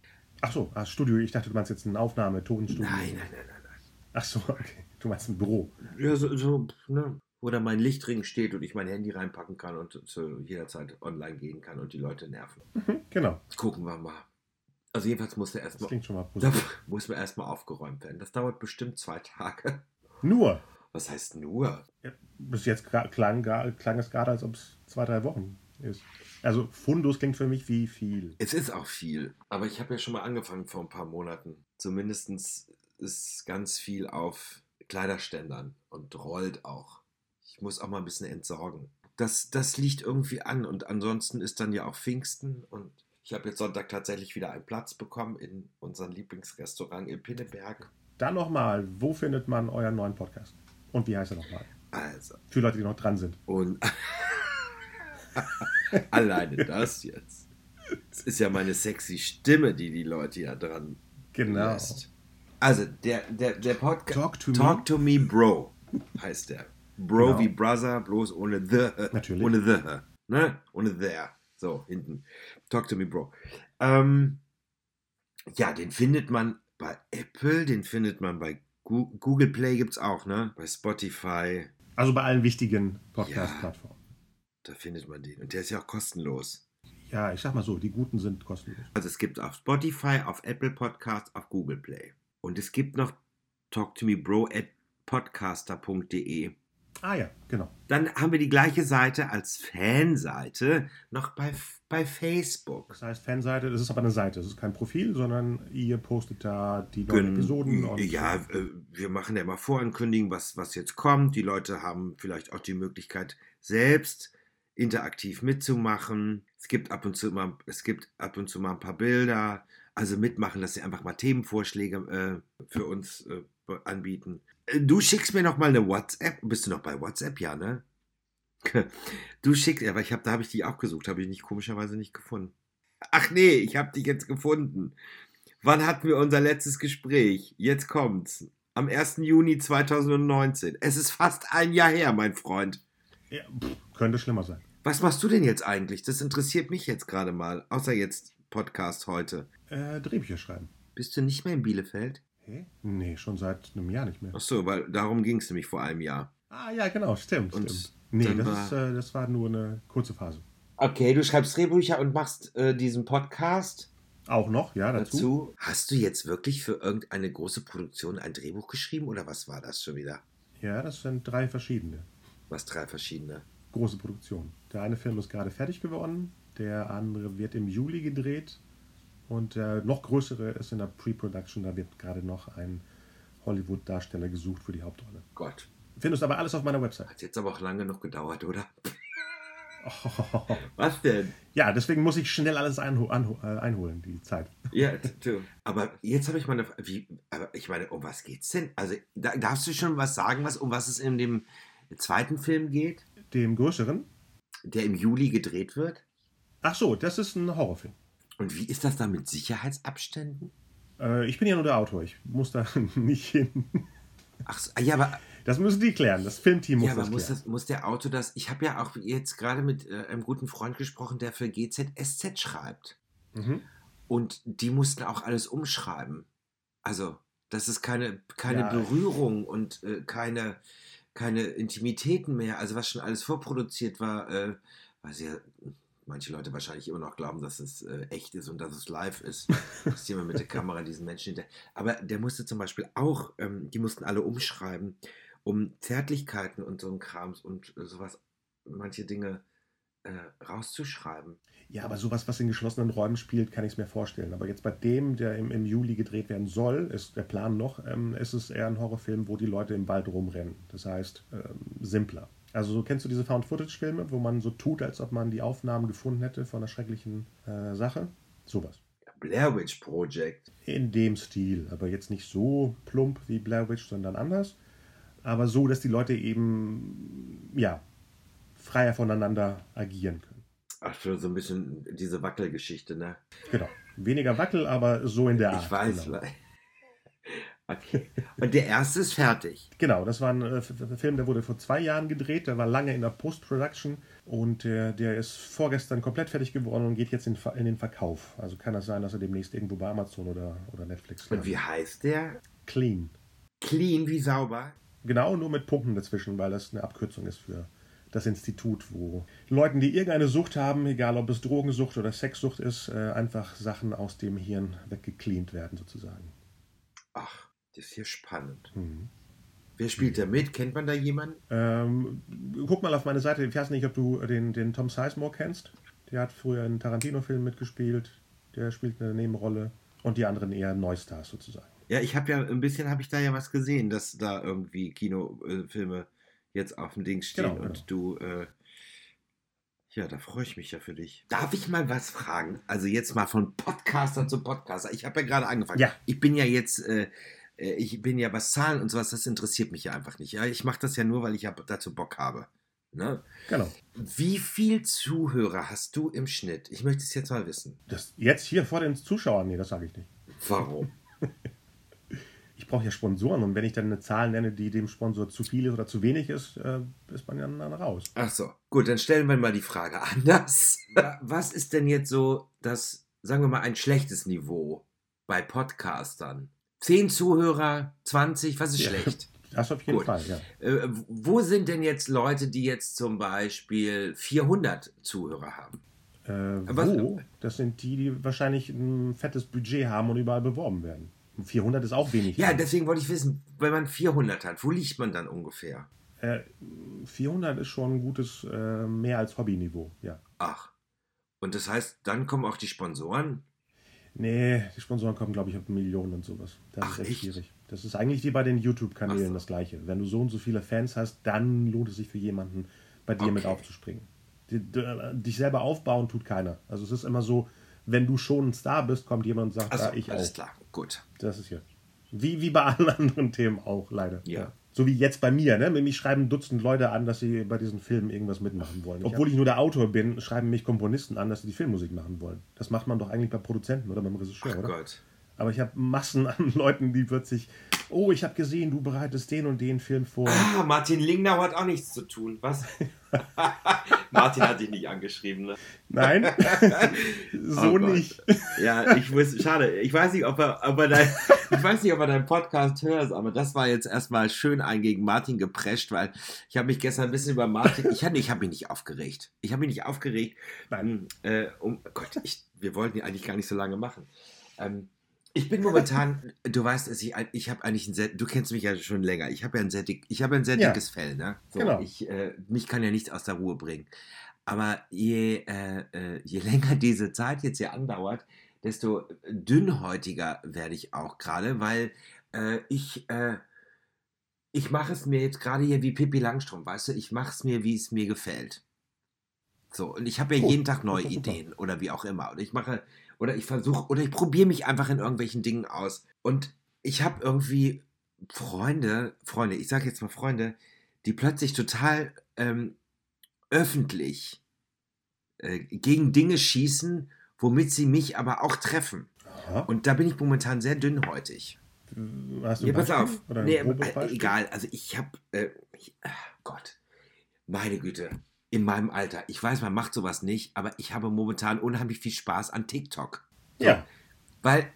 ach so, ah, Studio. Ich dachte, du meinst jetzt ein Aufnahme, Tonstudio. Nein, nein, nein, nein, nein. Ach so, okay. Du meinst ein Büro. Ja, so, so ne? Wo da mein Lichtring steht und ich mein Handy reinpacken kann und zu jeder Zeit online gehen kann und die Leute nerven. Mhm, genau. Gucken wir mal. Also jedenfalls muss Das erstmal klingt schon mal positiv. muss mir erstmal aufgeräumt werden. Das dauert bestimmt zwei Tage. Nur. Was heißt nur? Ja, bis jetzt klang, klang es gerade, als ob es zwei, drei Wochen ist. Also Fundus klingt für mich wie viel. Es ist auch viel. Aber ich habe ja schon mal angefangen vor ein paar Monaten. Zumindest ist ganz viel auf Kleiderständern und rollt auch. Ich muss auch mal ein bisschen entsorgen. Das, das liegt irgendwie an. Und ansonsten ist dann ja auch Pfingsten. Und ich habe jetzt Sonntag tatsächlich wieder einen Platz bekommen in unserem Lieblingsrestaurant in Pinneberg. Dann nochmal, wo findet man euren neuen Podcast? Und wie heißt er nochmal? Also, Für Leute, die noch dran sind. Und alleine das jetzt. Das ist ja meine sexy Stimme, die die Leute ja dran Genau. lässt. Also, der, der, der Podcast. Talk to me. Talk to me, Bro, heißt der. Bro Genau. wie Brother, bloß ohne the. Natürlich. Ohne the. Ne? Ohne there. So, hinten. Talk to me, Bro. Ähm, Ja, den findet man bei Apple, den findet man bei Google Play gibt es auch, ne? Bei Spotify, Also bei allen wichtigen Podcast-Plattformen. da findet man den. Und der ist ja auch kostenlos. Ja. ich sag mal so, die guten sind kostenlos. Also es gibt auf Spotify, auf Apple Podcasts, auf Google Play. Und es gibt noch Talk to me bro at podcaster.de. Ah ja, genau. Dann haben wir die gleiche Seite als Fanseite noch bei, bei Facebook. Das heißt Fanseite, das ist aber eine Seite, das ist kein Profil, sondern ihr postet da die neuen Gen- Episoden. Und ja, äh, wir machen ja immer Vorankündigen, was, was jetzt kommt. Die Leute haben vielleicht auch die Möglichkeit, selbst interaktiv mitzumachen. Es gibt ab und zu mal, es gibt ab und zu mal ein paar Bilder. Also mitmachen, dass sie einfach mal Themenvorschläge äh, für uns äh, anbieten. Du schickst mir noch mal eine WhatsApp. Bist du noch bei WhatsApp? Ja, ne? Du schickst, aber ich hab, da habe ich die auch gesucht, habe ich nicht komischerweise nicht gefunden. Ach nee, ich habe die jetzt gefunden. Wann hatten wir unser letztes Gespräch? Jetzt kommt's. Am 1. Juni 2019. Es ist fast ein Jahr her, mein Freund. Ja, pff, könnte schlimmer sein. Was machst du denn jetzt eigentlich? Das interessiert mich jetzt gerade mal. Außer jetzt Podcast heute. Äh, Drehbücher schreiben. Bist du nicht mehr in Bielefeld? Hä? Nee, schon seit einem Jahr nicht mehr. Ach so, weil darum ging es nämlich vor einem Jahr. Ah ja, genau, stimmt. Und stimmt. Nee, das, war- ist, äh, das war nur eine kurze Phase. Okay, du schreibst Drehbücher und machst äh, diesen Podcast Auch noch, ja, dazu. dazu. Hast du jetzt wirklich für irgendeine große Produktion ein Drehbuch geschrieben oder was war das schon wieder? Ja, das sind drei verschiedene Was drei verschiedene? große Produktionen. Der eine Film ist gerade fertig geworden, der andere wird im Juli gedreht und der noch größere ist in der Pre-Production. Da wird gerade noch ein Hollywood-Darsteller gesucht für die Hauptrolle. Gott, Findest aber alles auf meiner Website. hat jetzt aber auch lange noch gedauert, oder? Oh, Was denn? Ja, deswegen muss ich schnell alles einho äh, einholen, die Zeit. Ja, du. Aber jetzt habe ich mal eine Frage. Wie, aber ich meine, um was geht's denn? Also, da, darfst du schon was sagen, was, um was es in dem zweiten Film geht, Dem größeren? der im Juli gedreht wird? Ach so, das ist ein Horrorfilm. Und wie ist das da mit Sicherheitsabständen? Äh, ich bin ja nur der Autor, ich muss da nicht hin. Ach, so, ah, ja, aber, Das müssen die klären, das Filmteam muss ja, aber das muss, klären. das, muss der Autor das. Ich habe ja auch jetzt gerade mit äh, einem guten Freund gesprochen, der für GZSZ schreibt. Mhm. Und die mussten auch alles umschreiben. Also, das ist keine, keine Ja. Berührung und äh, keine, keine Intimitäten mehr. Also, was schon alles vorproduziert war, äh, was ja manche Leute wahrscheinlich immer noch glauben, dass es äh, echt ist und dass es live ist. dass jemand mit der Kamera diesen Menschen hinter. Aber der musste zum Beispiel auch, ähm, die mussten alle umschreiben, um Zärtlichkeiten und so ein Krams und äh, sowas, manche Dinge äh, rauszuschreiben. Ja, aber sowas, was in geschlossenen Räumen spielt, kann ich es mir vorstellen. Aber jetzt bei dem, der im, im Juli gedreht werden soll, ist der Plan noch, ähm, ist es eher ein Horrorfilm, wo die Leute im Wald rumrennen. Das heißt, ähm, simpler. Also so kennst du diese Found-Footage-Filme, wo man so tut, als ob man die Aufnahmen gefunden hätte von einer schrecklichen äh, Sache? Sowas. Blair Witch Project. In dem Stil, aber jetzt nicht so plump wie Blair Witch, sondern anders. Aber so, dass die Leute eben, ja, freier voneinander agieren können. Ach, für so ein bisschen diese Wackelgeschichte, ne? Genau. Weniger Wackel, aber so in der Art. Ich weiß. Genau. Okay. Und der erste ist fertig. Genau, das war ein äh, Film, der wurde vor zwei Jahren gedreht, der war lange in der Post-Production und der, der ist vorgestern komplett fertig geworden und geht jetzt in, in den Verkauf. Also kann das sein, dass er demnächst irgendwo bei Amazon oder, oder Netflix Und wie heißt der? Clean. Clean wie sauber. Genau, nur mit Punkten dazwischen, weil das eine Abkürzung ist für das Institut, wo Leuten, die irgendeine Sucht haben, egal ob es Drogensucht oder Sexsucht ist, äh, einfach Sachen aus dem Hirn weggecleant werden sozusagen. Ach, ist hier spannend. Mhm. Wer spielt da mit? Kennt man da jemanden? Ähm, guck mal auf meine Seite. Ich weiß nicht, ob du den, den Tom Sizemore kennst. Der hat früher in Tarantino-Filmen mitgespielt. Der spielt eine Nebenrolle. Und die anderen eher Neustars sozusagen. Ja, ich habe ja ein bisschen habe ich da ja was gesehen, dass da irgendwie Kinofilme jetzt auf dem Ding stehen Genau, und du äh, ja, da freue ich mich ja für dich. Darf ich mal was fragen? Also jetzt mal von Podcaster zu Podcaster. Ich habe ja gerade angefangen. Ja. Ich bin ja jetzt, äh, äh, ich bin ja was Zahlen und sowas, das interessiert mich ja einfach nicht. Ja, ich mache das ja nur, weil ich ja dazu Bock habe. Ne? Genau. Wie viel Zuhörer hast du im Schnitt? Ich möchte es jetzt mal wissen. Das jetzt hier vor den Zuschauern, nee, das sage ich nicht. Warum? Ich brauche ja Sponsoren und wenn ich dann eine Zahl nenne, die dem Sponsor zu viel ist oder zu wenig ist, äh, ist man ja dann raus. Ach so, gut, dann stellen wir mal die Frage anders. Was ist denn jetzt so das, sagen wir mal, ein schlechtes Niveau bei Podcastern? Zehn Zuhörer, 20, was ist Ja. schlecht? Das auf jeden Gut. Fall, ja. Äh, wo sind denn jetzt Leute, die jetzt zum Beispiel 400 Zuhörer haben? Äh, Was- wo? Das sind die, die wahrscheinlich ein fettes Budget haben und überall beworben werden. 400 ist auch wenig. Ja, deswegen wollte ich wissen, wenn man 400 hat, wo liegt man dann ungefähr? Äh, 400 ist schon ein gutes, äh, mehr als Hobbyniveau, ja. Ach. Und das heißt, dann kommen auch die Sponsoren? Nee, die Sponsoren kommen, glaube ich, auf Millionen und sowas. Das Ach, ist echt echt? schwierig. Das ist eigentlich wie bei den YouTube-Kanälen so. das Gleiche. Wenn du so und so viele Fans hast, dann lohnt es sich für jemanden, bei dir mit Okay. aufzuspringen. Die, d- dich selber aufbauen tut keiner. Also es ist immer so, wenn du schon ein Star bist, kommt jemand und sagt, Achso, ja, ich alles auch. klar, gut. Das ist hier. Wie, wie bei allen anderen Themen auch, leider. Ja. So wie jetzt bei mir, ne? Mich schreiben Dutzend Leute an, dass sie bei diesen Filmen irgendwas mitmachen wollen. Obwohl ich nur der Autor bin, schreiben mich Komponisten an, dass sie die Filmmusik machen wollen. Das macht man doch eigentlich bei Produzenten oder beim Regisseur, Ach oder? Gott. Aber ich habe Massen an Leuten, die plötzlich, oh, ich habe gesehen, du bereitest den und den Film vor. Ah, Martin Lingnau hat auch nichts zu tun. Was? Martin hat dich nicht angeschrieben, ne? Nein, so Oh nicht. Ja, ich muss, schade. Ich weiß nicht, ob er, ob er dein, ich weiß nicht, ob er deinen Podcast hört, aber das war jetzt erstmal schön ein gegen Martin geprescht, weil ich habe mich gestern ein bisschen über Martin, ich habe ich hab mich nicht aufgeregt. Ich habe mich nicht aufgeregt. Nein. Äh, um Gott, ich, wir wollten ja eigentlich gar nicht so lange machen. Ähm, ich bin momentan, du weißt, dass ich, ich habe eigentlich ein sehr, du kennst mich ja schon länger. Ich habe ja ein sehr dick, ich ja ein sehr Ja. dickes Fell, ne? So, Genau. Ich, äh, mich kann ja nichts aus der Ruhe bringen. Aber je, äh, äh, je länger diese Zeit jetzt hier andauert, desto dünnhäutiger werde ich auch gerade, weil äh, ich, äh, ich mache es mir jetzt gerade hier wie Pippi Langstrumpf, weißt du, ich mache es mir, wie es mir gefällt. So, und ich habe ja Gut, jeden Tag neue. Ideen oder wie auch immer. Oder ich mache, oder ich versuche, oder ich probiere mich einfach in irgendwelchen Dingen aus. Und ich habe irgendwie Freunde, Freunde, ich sage jetzt mal Freunde, die plötzlich total ähm, öffentlich äh, gegen Dinge schießen, womit sie mich aber auch treffen. Aha. Und da bin ich momentan sehr dünnhäutig. Hast du Ja, pass auf. Nee, äh, egal, also ich habe, äh, ah, Gott, meine Güte, in meinem Alter, ich weiß, man macht sowas nicht, aber ich habe momentan unheimlich viel Spaß an TikTok. So, Ja, Weil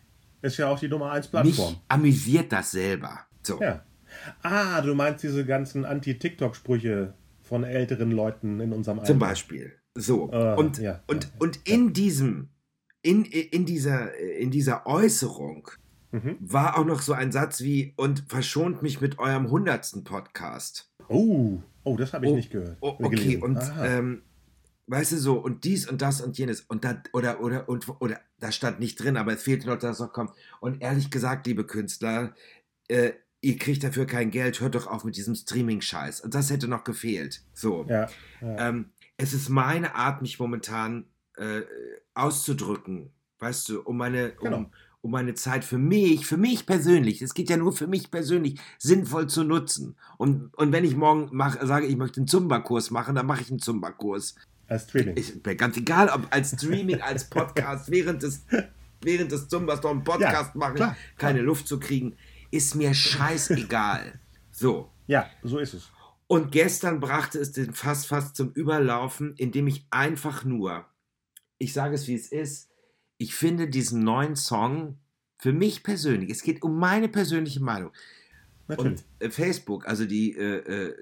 ist ja auch die Nummer 1 mich Plattform. amüsiert das selber. So. Ja. Ah, du meinst diese ganzen Anti-TikTok-Sprüche von älteren Leuten in unserem Alter. Zum Beispiel. So. Ah, und, ja, und, ja, ja, und in diesem, in, in, dieser, in dieser Äußerung Mhm. war auch noch so ein Satz wie, und verschont mich mit eurem hundertsten Podcast. Oh, oh, das habe ich Oh, nicht gehört. Oh, okay, gelesen. und ähm, weißt du so, und dies und das und jenes und da, oder, oder, und, oder, da stand nicht drin, aber es fehlte noch, dass es noch kommt. Und ehrlich gesagt, liebe Künstler, äh, ihr kriegt dafür kein Geld, hört doch auf mit diesem Streaming-Scheiß. Und das hätte noch gefehlt. So. ja, ja. Ähm, es ist meine Art, mich momentan äh, auszudrücken, weißt du, um meine, Genau. um, um meine Zeit für mich, für mich persönlich, es geht ja nur für mich persönlich, sinnvoll zu nutzen. Und, und wenn ich morgen mach, sage, ich möchte einen Zumba-Kurs machen, dann mache ich einen Zumba-Kurs. Als Streaming. Mir ganz egal, ob als Streaming, als Podcast, während des, während des Zumbas noch einen Podcast Ja, machen, klar, keine Luft zu kriegen, ist mir scheißegal. So. ja, so ist es. Und gestern brachte es den Fass fast zum Überlaufen, indem ich einfach nur, ich sage es wie es ist, ich finde diesen neuen Song für mich persönlich, es geht um meine persönliche Meinung. Natürlich. Und äh, Facebook, also die äh, äh,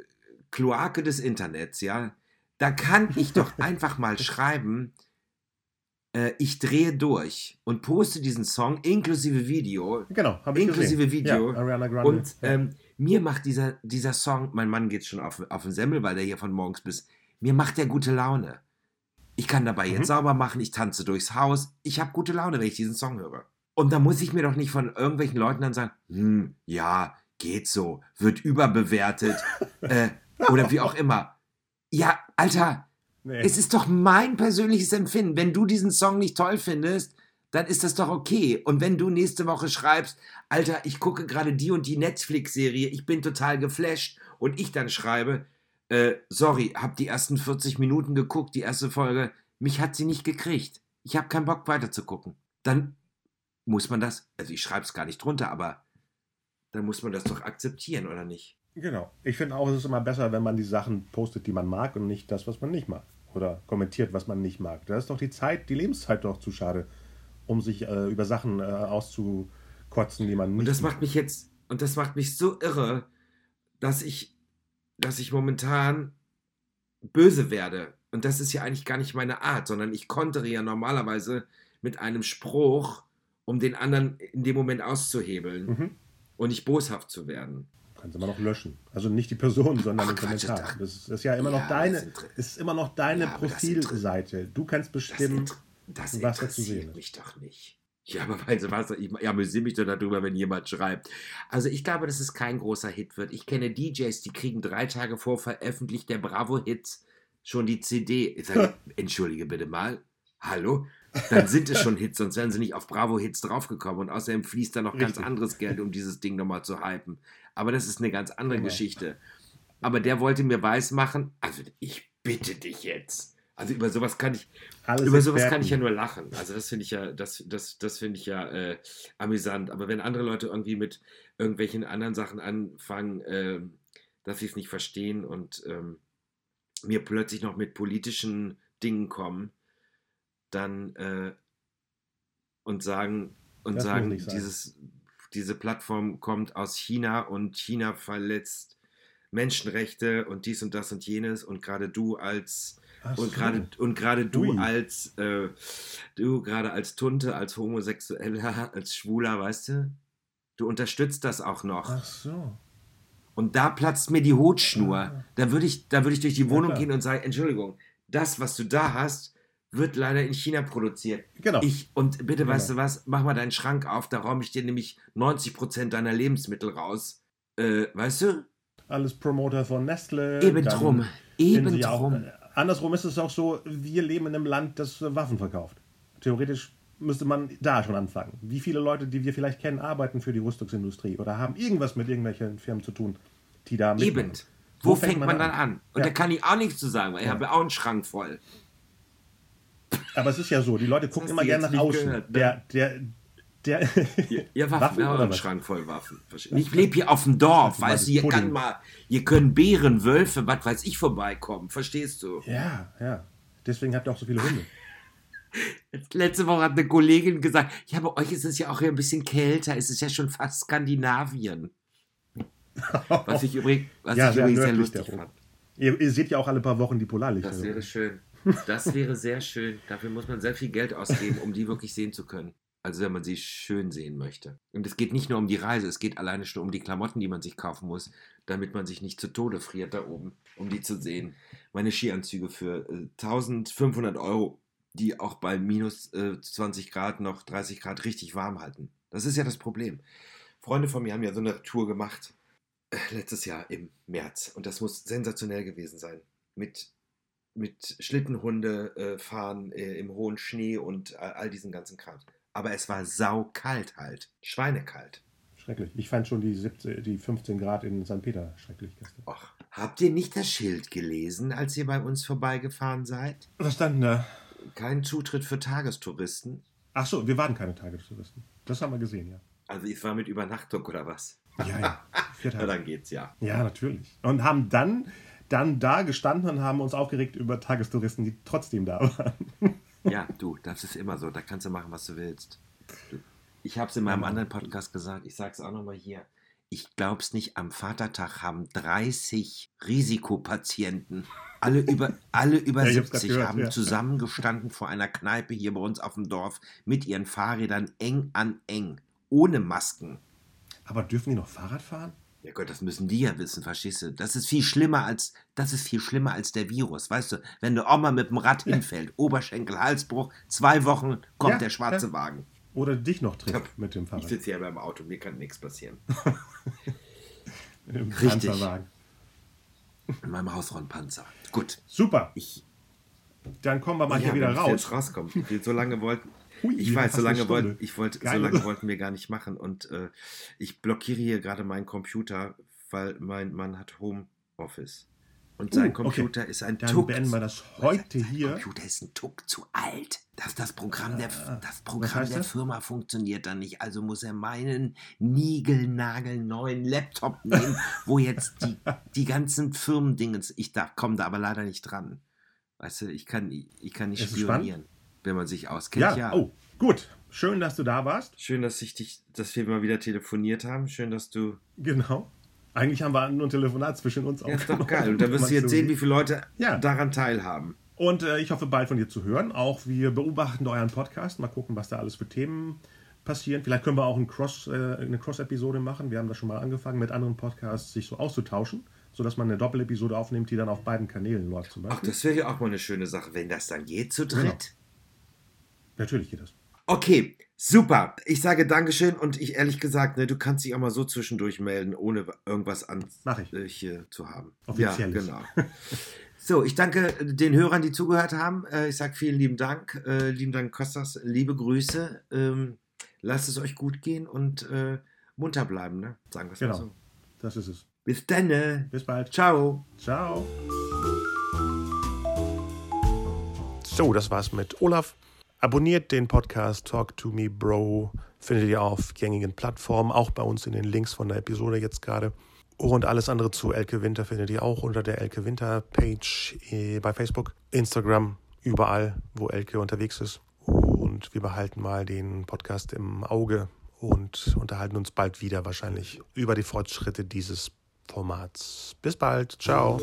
Kloake des Internets, ja, da kann ich doch einfach mal schreiben, äh, ich drehe durch und poste diesen Song inklusive Video genau, habe ich inklusive gesehen. Video. Ja, Ariana Grande. Und ja. ähm, mir macht dieser, dieser Song, mein Mann geht schon auf, auf den Semmel, weil der hier von morgens bis, mir macht der gute Laune. Ich kann dabei Mhm. jetzt sauber machen, ich tanze durchs Haus, ich habe gute Laune, wenn ich diesen Song höre. Und da muss ich mir doch nicht von irgendwelchen Leuten dann sagen, hm, ja, geht so, wird überbewertet äh, oder wie auch immer. Ja, Alter, nee. es ist doch mein persönliches Empfinden. Wenn du diesen Song nicht toll findest, dann ist das doch okay. Und wenn du nächste Woche schreibst, Alter, ich gucke gerade die und die Netflix-Serie, ich bin total geflasht, und ich dann schreibe, äh, sorry, hab die ersten 40 Minuten geguckt, die erste Folge, mich hat sie nicht gekriegt. Ich habe keinen Bock weiter zu gucken. Dann muss man das, also ich schreibe es gar nicht drunter, aber dann muss man das doch akzeptieren, oder nicht? Genau. Ich finde auch, es ist immer besser, wenn man die Sachen postet, die man mag und nicht das, was man nicht mag. Oder kommentiert, was man nicht mag. Da ist doch die Zeit, die Lebenszeit doch zu schade, um sich äh, über Sachen äh, auszukotzen, die man nicht. Und das macht mich jetzt, und das macht mich so irre, dass ich, dass ich momentan böse werde. Und das ist ja eigentlich gar nicht meine Art, sondern ich kontere ja normalerweise mit einem Spruch, um den anderen in dem Moment auszuhebeln Mhm. und nicht boshaft zu werden. Kannst du immer noch löschen. Also nicht die Person, sondern Ach, den Quatsch, Kommentar. das- ist, ja immer Ja, noch deine, ist immer noch deine Ja, Profilseite. Du kannst bestimmen. das was da zu sehen ist. mich doch nicht. Ja, aber weißt du was, ich amüsiere mich doch darüber, wenn jemand schreibt. Also ich glaube, dass es kein großer Hit wird. Ich kenne DJs, die kriegen drei Tage vor Veröffentlicht der Bravo-Hits schon die CD. Ich sage, entschuldige bitte mal, hallo? Dann sind es schon Hits, sonst wären sie nicht auf Bravo-Hits draufgekommen. Und außerdem fließt da noch ganz Richtig. anderes Geld, um dieses Ding nochmal zu hypen. Aber das ist eine ganz andere Genau. Geschichte. Aber der wollte mir weismachen, also ich bitte dich jetzt. Also über sowas kann ich, Alles über sowas Experten. kann ich ja nur lachen. Also das finde ich ja, das, das, das finde ich ja äh, amüsant. Aber wenn andere Leute irgendwie mit irgendwelchen anderen Sachen anfangen, ähm, dass sie es nicht verstehen und ähm, mir plötzlich noch mit politischen Dingen kommen, dann äh, und sagen und Das sagen, dieses, diese Plattform kommt aus China und China verletzt Menschenrechte und dies und das und jenes und gerade du als Ach und so. gerade und gerade du Ui. als äh, du gerade als Tunte, als Homosexueller, als Schwuler, weißt du, du unterstützt das auch noch. Ach so. Und da platzt mir die Hutschnur. Ah. Da würde ich, da würde ich durch die Ja, Wohnung klar. gehen und sagen, Entschuldigung, das, was du da hast, wird leider in China produziert. Genau. Ich, und bitte, Genau. weißt du was, mach mal deinen Schrank auf, da räume ich dir nämlich 90% deiner Lebensmittel raus. Äh, weißt du? Alles Promoter von Nestle. Eben drum. Eben sie auch- drum. äh, Andersrum ist es auch so, wir leben in einem Land, das äh, Waffen verkauft. Theoretisch müsste man da schon anfangen. Wie viele Leute, die wir vielleicht kennen, arbeiten für die Rüstungsindustrie oder haben irgendwas mit irgendwelchen Firmen zu tun, die da mitmachen. Eben. Wo, fängt man, dann an? an? Und Ja. da kann ich auch nichts zu sagen, weil ich Ja. habe auch einen Schrank voll. Aber es ist ja so, die Leute gucken immer gerne nach außen. gehört, ne? Der, der, der. Ja, Waffen, Waffen einen was? Schrank voll Waffen. Ich lebe hier auf dem Dorf, weißt du, hier Pudding. kann mal, hier können Bären, Wölfe, was weiß ich, vorbeikommen. Verstehst du? ja, ja. Deswegen habt ihr auch so viele Hunde. Letzte Woche hat eine Kollegin gesagt, ja, bei euch ist es ja auch hier ein bisschen kälter, es ist ja schon fast Skandinavien. Was ich übrigens, was Ja, ich sehr übrigens sehr lustig fand. ihr, ihr seht ja auch alle paar Wochen die Polarlichter. Das wäre schön. Das wäre sehr schön. Dafür muss man sehr viel Geld ausgeben, um die wirklich sehen zu können. Also wenn man sie schön sehen möchte. Und es geht nicht nur um die Reise, es geht alleine schon um die Klamotten, die man sich kaufen muss, damit man sich nicht zu Tode friert da oben, um die zu sehen. Meine Skianzüge für äh, 1500 Euro, die auch bei minus äh, 20 Grad noch 30 Grad richtig warm halten. Das ist ja das Problem. Freunde von mir haben ja so eine Tour gemacht äh, letztes Jahr im März und das muss sensationell gewesen sein. Mit mit Schlittenhunde äh, fahren äh, im hohen Schnee und all, all diesen ganzen Kram. Aber es war saukalt halt. Schweinekalt. Schrecklich. Ich fand schon die, 17, die 15 Grad in St. Peter schrecklich gestern. Och, habt ihr nicht das Schild gelesen, als ihr bei uns vorbeigefahren seid? Was stand da? Kein Zutritt für Tagestouristen. Ach so, wir waren keine Tagestouristen. Das haben wir gesehen, ja. Also ich war mit Übernachtung oder was? Ja, ja. Na, dann geht's ja. Ja, natürlich. Und haben dann, dann da gestanden und haben uns aufgeregt über Tagestouristen, die trotzdem da waren. Ja, du, das ist immer so. Da kannst du machen, was du willst. Ich habe es in meinem anderen Podcast gesagt. Ich sage es auch nochmal hier. Ich glaub's nicht, am Vatertag haben 30 Risikopatienten, alle über, alle über Ja, ich hab's grad 70, gehört, haben ja. zusammengestanden vor einer Kneipe hier bei uns auf dem Dorf mit ihren Fahrrädern eng an eng, ohne Masken. Aber dürfen die noch Fahrrad fahren? Ja Gott, das müssen die ja wissen, verstehst du? Das ist viel schlimmer als, das ist viel schlimmer als der Virus, weißt du? Wenn der Oma mit dem Rad hinfällt, Oberschenkel, Halsbruch, zwei Wochen kommt Ja, der schwarze ja. Wagen. Oder dich noch trifft Ja, mit dem Ich Fahrrad? sitze ja beim Auto, mir kann nichts passieren. Im Richtig. Panzerwagen. In meinem Hausraumpanzer. Gut. Super. Ich, Dann kommen wir mal hier wieder raus. jetzt rauskommen. Wir- So lange wollten, Hui, ich weiß, so lange, wollt, ich wollte, so lange wollten wir gar nicht machen. Und äh, ich blockiere hier gerade meinen Computer, weil mein Mann hat Homeoffice. Und sein Uh, okay. Computer ist ein Dann Tuck. beenden wir das heute sein hier. Computer ist ein Tuck zu alt. Das, das Programm, der, Ah, das was Programm der das? Firma funktioniert dann nicht. Also muss er meinen niegelnagelneuen Laptop nehmen, wo jetzt die, die ganzen Firmendingens. Ich komme da aber leider nicht dran. Weißt du, ich kann, ich kann nicht Es spionieren, wenn man sich auskennt. Ja, Ja, oh, gut. Schön, dass du da warst. Schön, dass ich dich, dass wir mal wieder telefoniert haben. Schön, dass du. Genau. Eigentlich haben wir nur ein Telefonat zwischen uns auch. Ja, ist doch geil. Und da wirst du jetzt sehen, wie viele Leute ja. daran teilhaben. Und äh, ich hoffe bald von dir zu hören. Auch wir beobachten euren Podcast. Mal gucken, was da alles für Themen passieren. Vielleicht können wir auch ein Cross, äh, eine Cross-Episode machen. Wir haben da schon mal angefangen, mit anderen Podcasts sich so auszutauschen, sodass man eine Doppelepisode aufnimmt, die dann auf beiden Kanälen läuft zum Beispiel. Ach, das wäre ja auch mal eine schöne Sache, wenn das dann geht zu dritt. Genau. Natürlich geht das. Okay, super. Ich sage Dankeschön und ich ehrlich gesagt, ne, du kannst dich auch mal so zwischendurch melden, ohne irgendwas an Mach ich. Äh, hier zu haben. Offiziell. Ja, genau. So, ich danke den Hörern, die zugehört haben. Äh, ich sage vielen lieben Dank. Äh, lieben Dank, Kostas. Liebe Grüße. Ähm, lasst es euch gut gehen und äh, munter bleiben, ne? Sagen wir es genau. mal so. Das ist es. Bis dann. Bis bald. Ciao. Ciao. So, das war's mit Olaf. Abonniert den Podcast Talk to Me Bro. Findet ihr auf gängigen Plattformen, auch bei uns in den Links von der Episode jetzt gerade. Und alles andere zu Elke Winter findet ihr auch unter der Elke Winter Page äh, bei Facebook, Instagram, überall, wo Elke unterwegs ist. Und wir behalten mal den Podcast im Auge und unterhalten uns bald wieder wahrscheinlich über die Fortschritte dieses Formats. Bis bald. Ciao.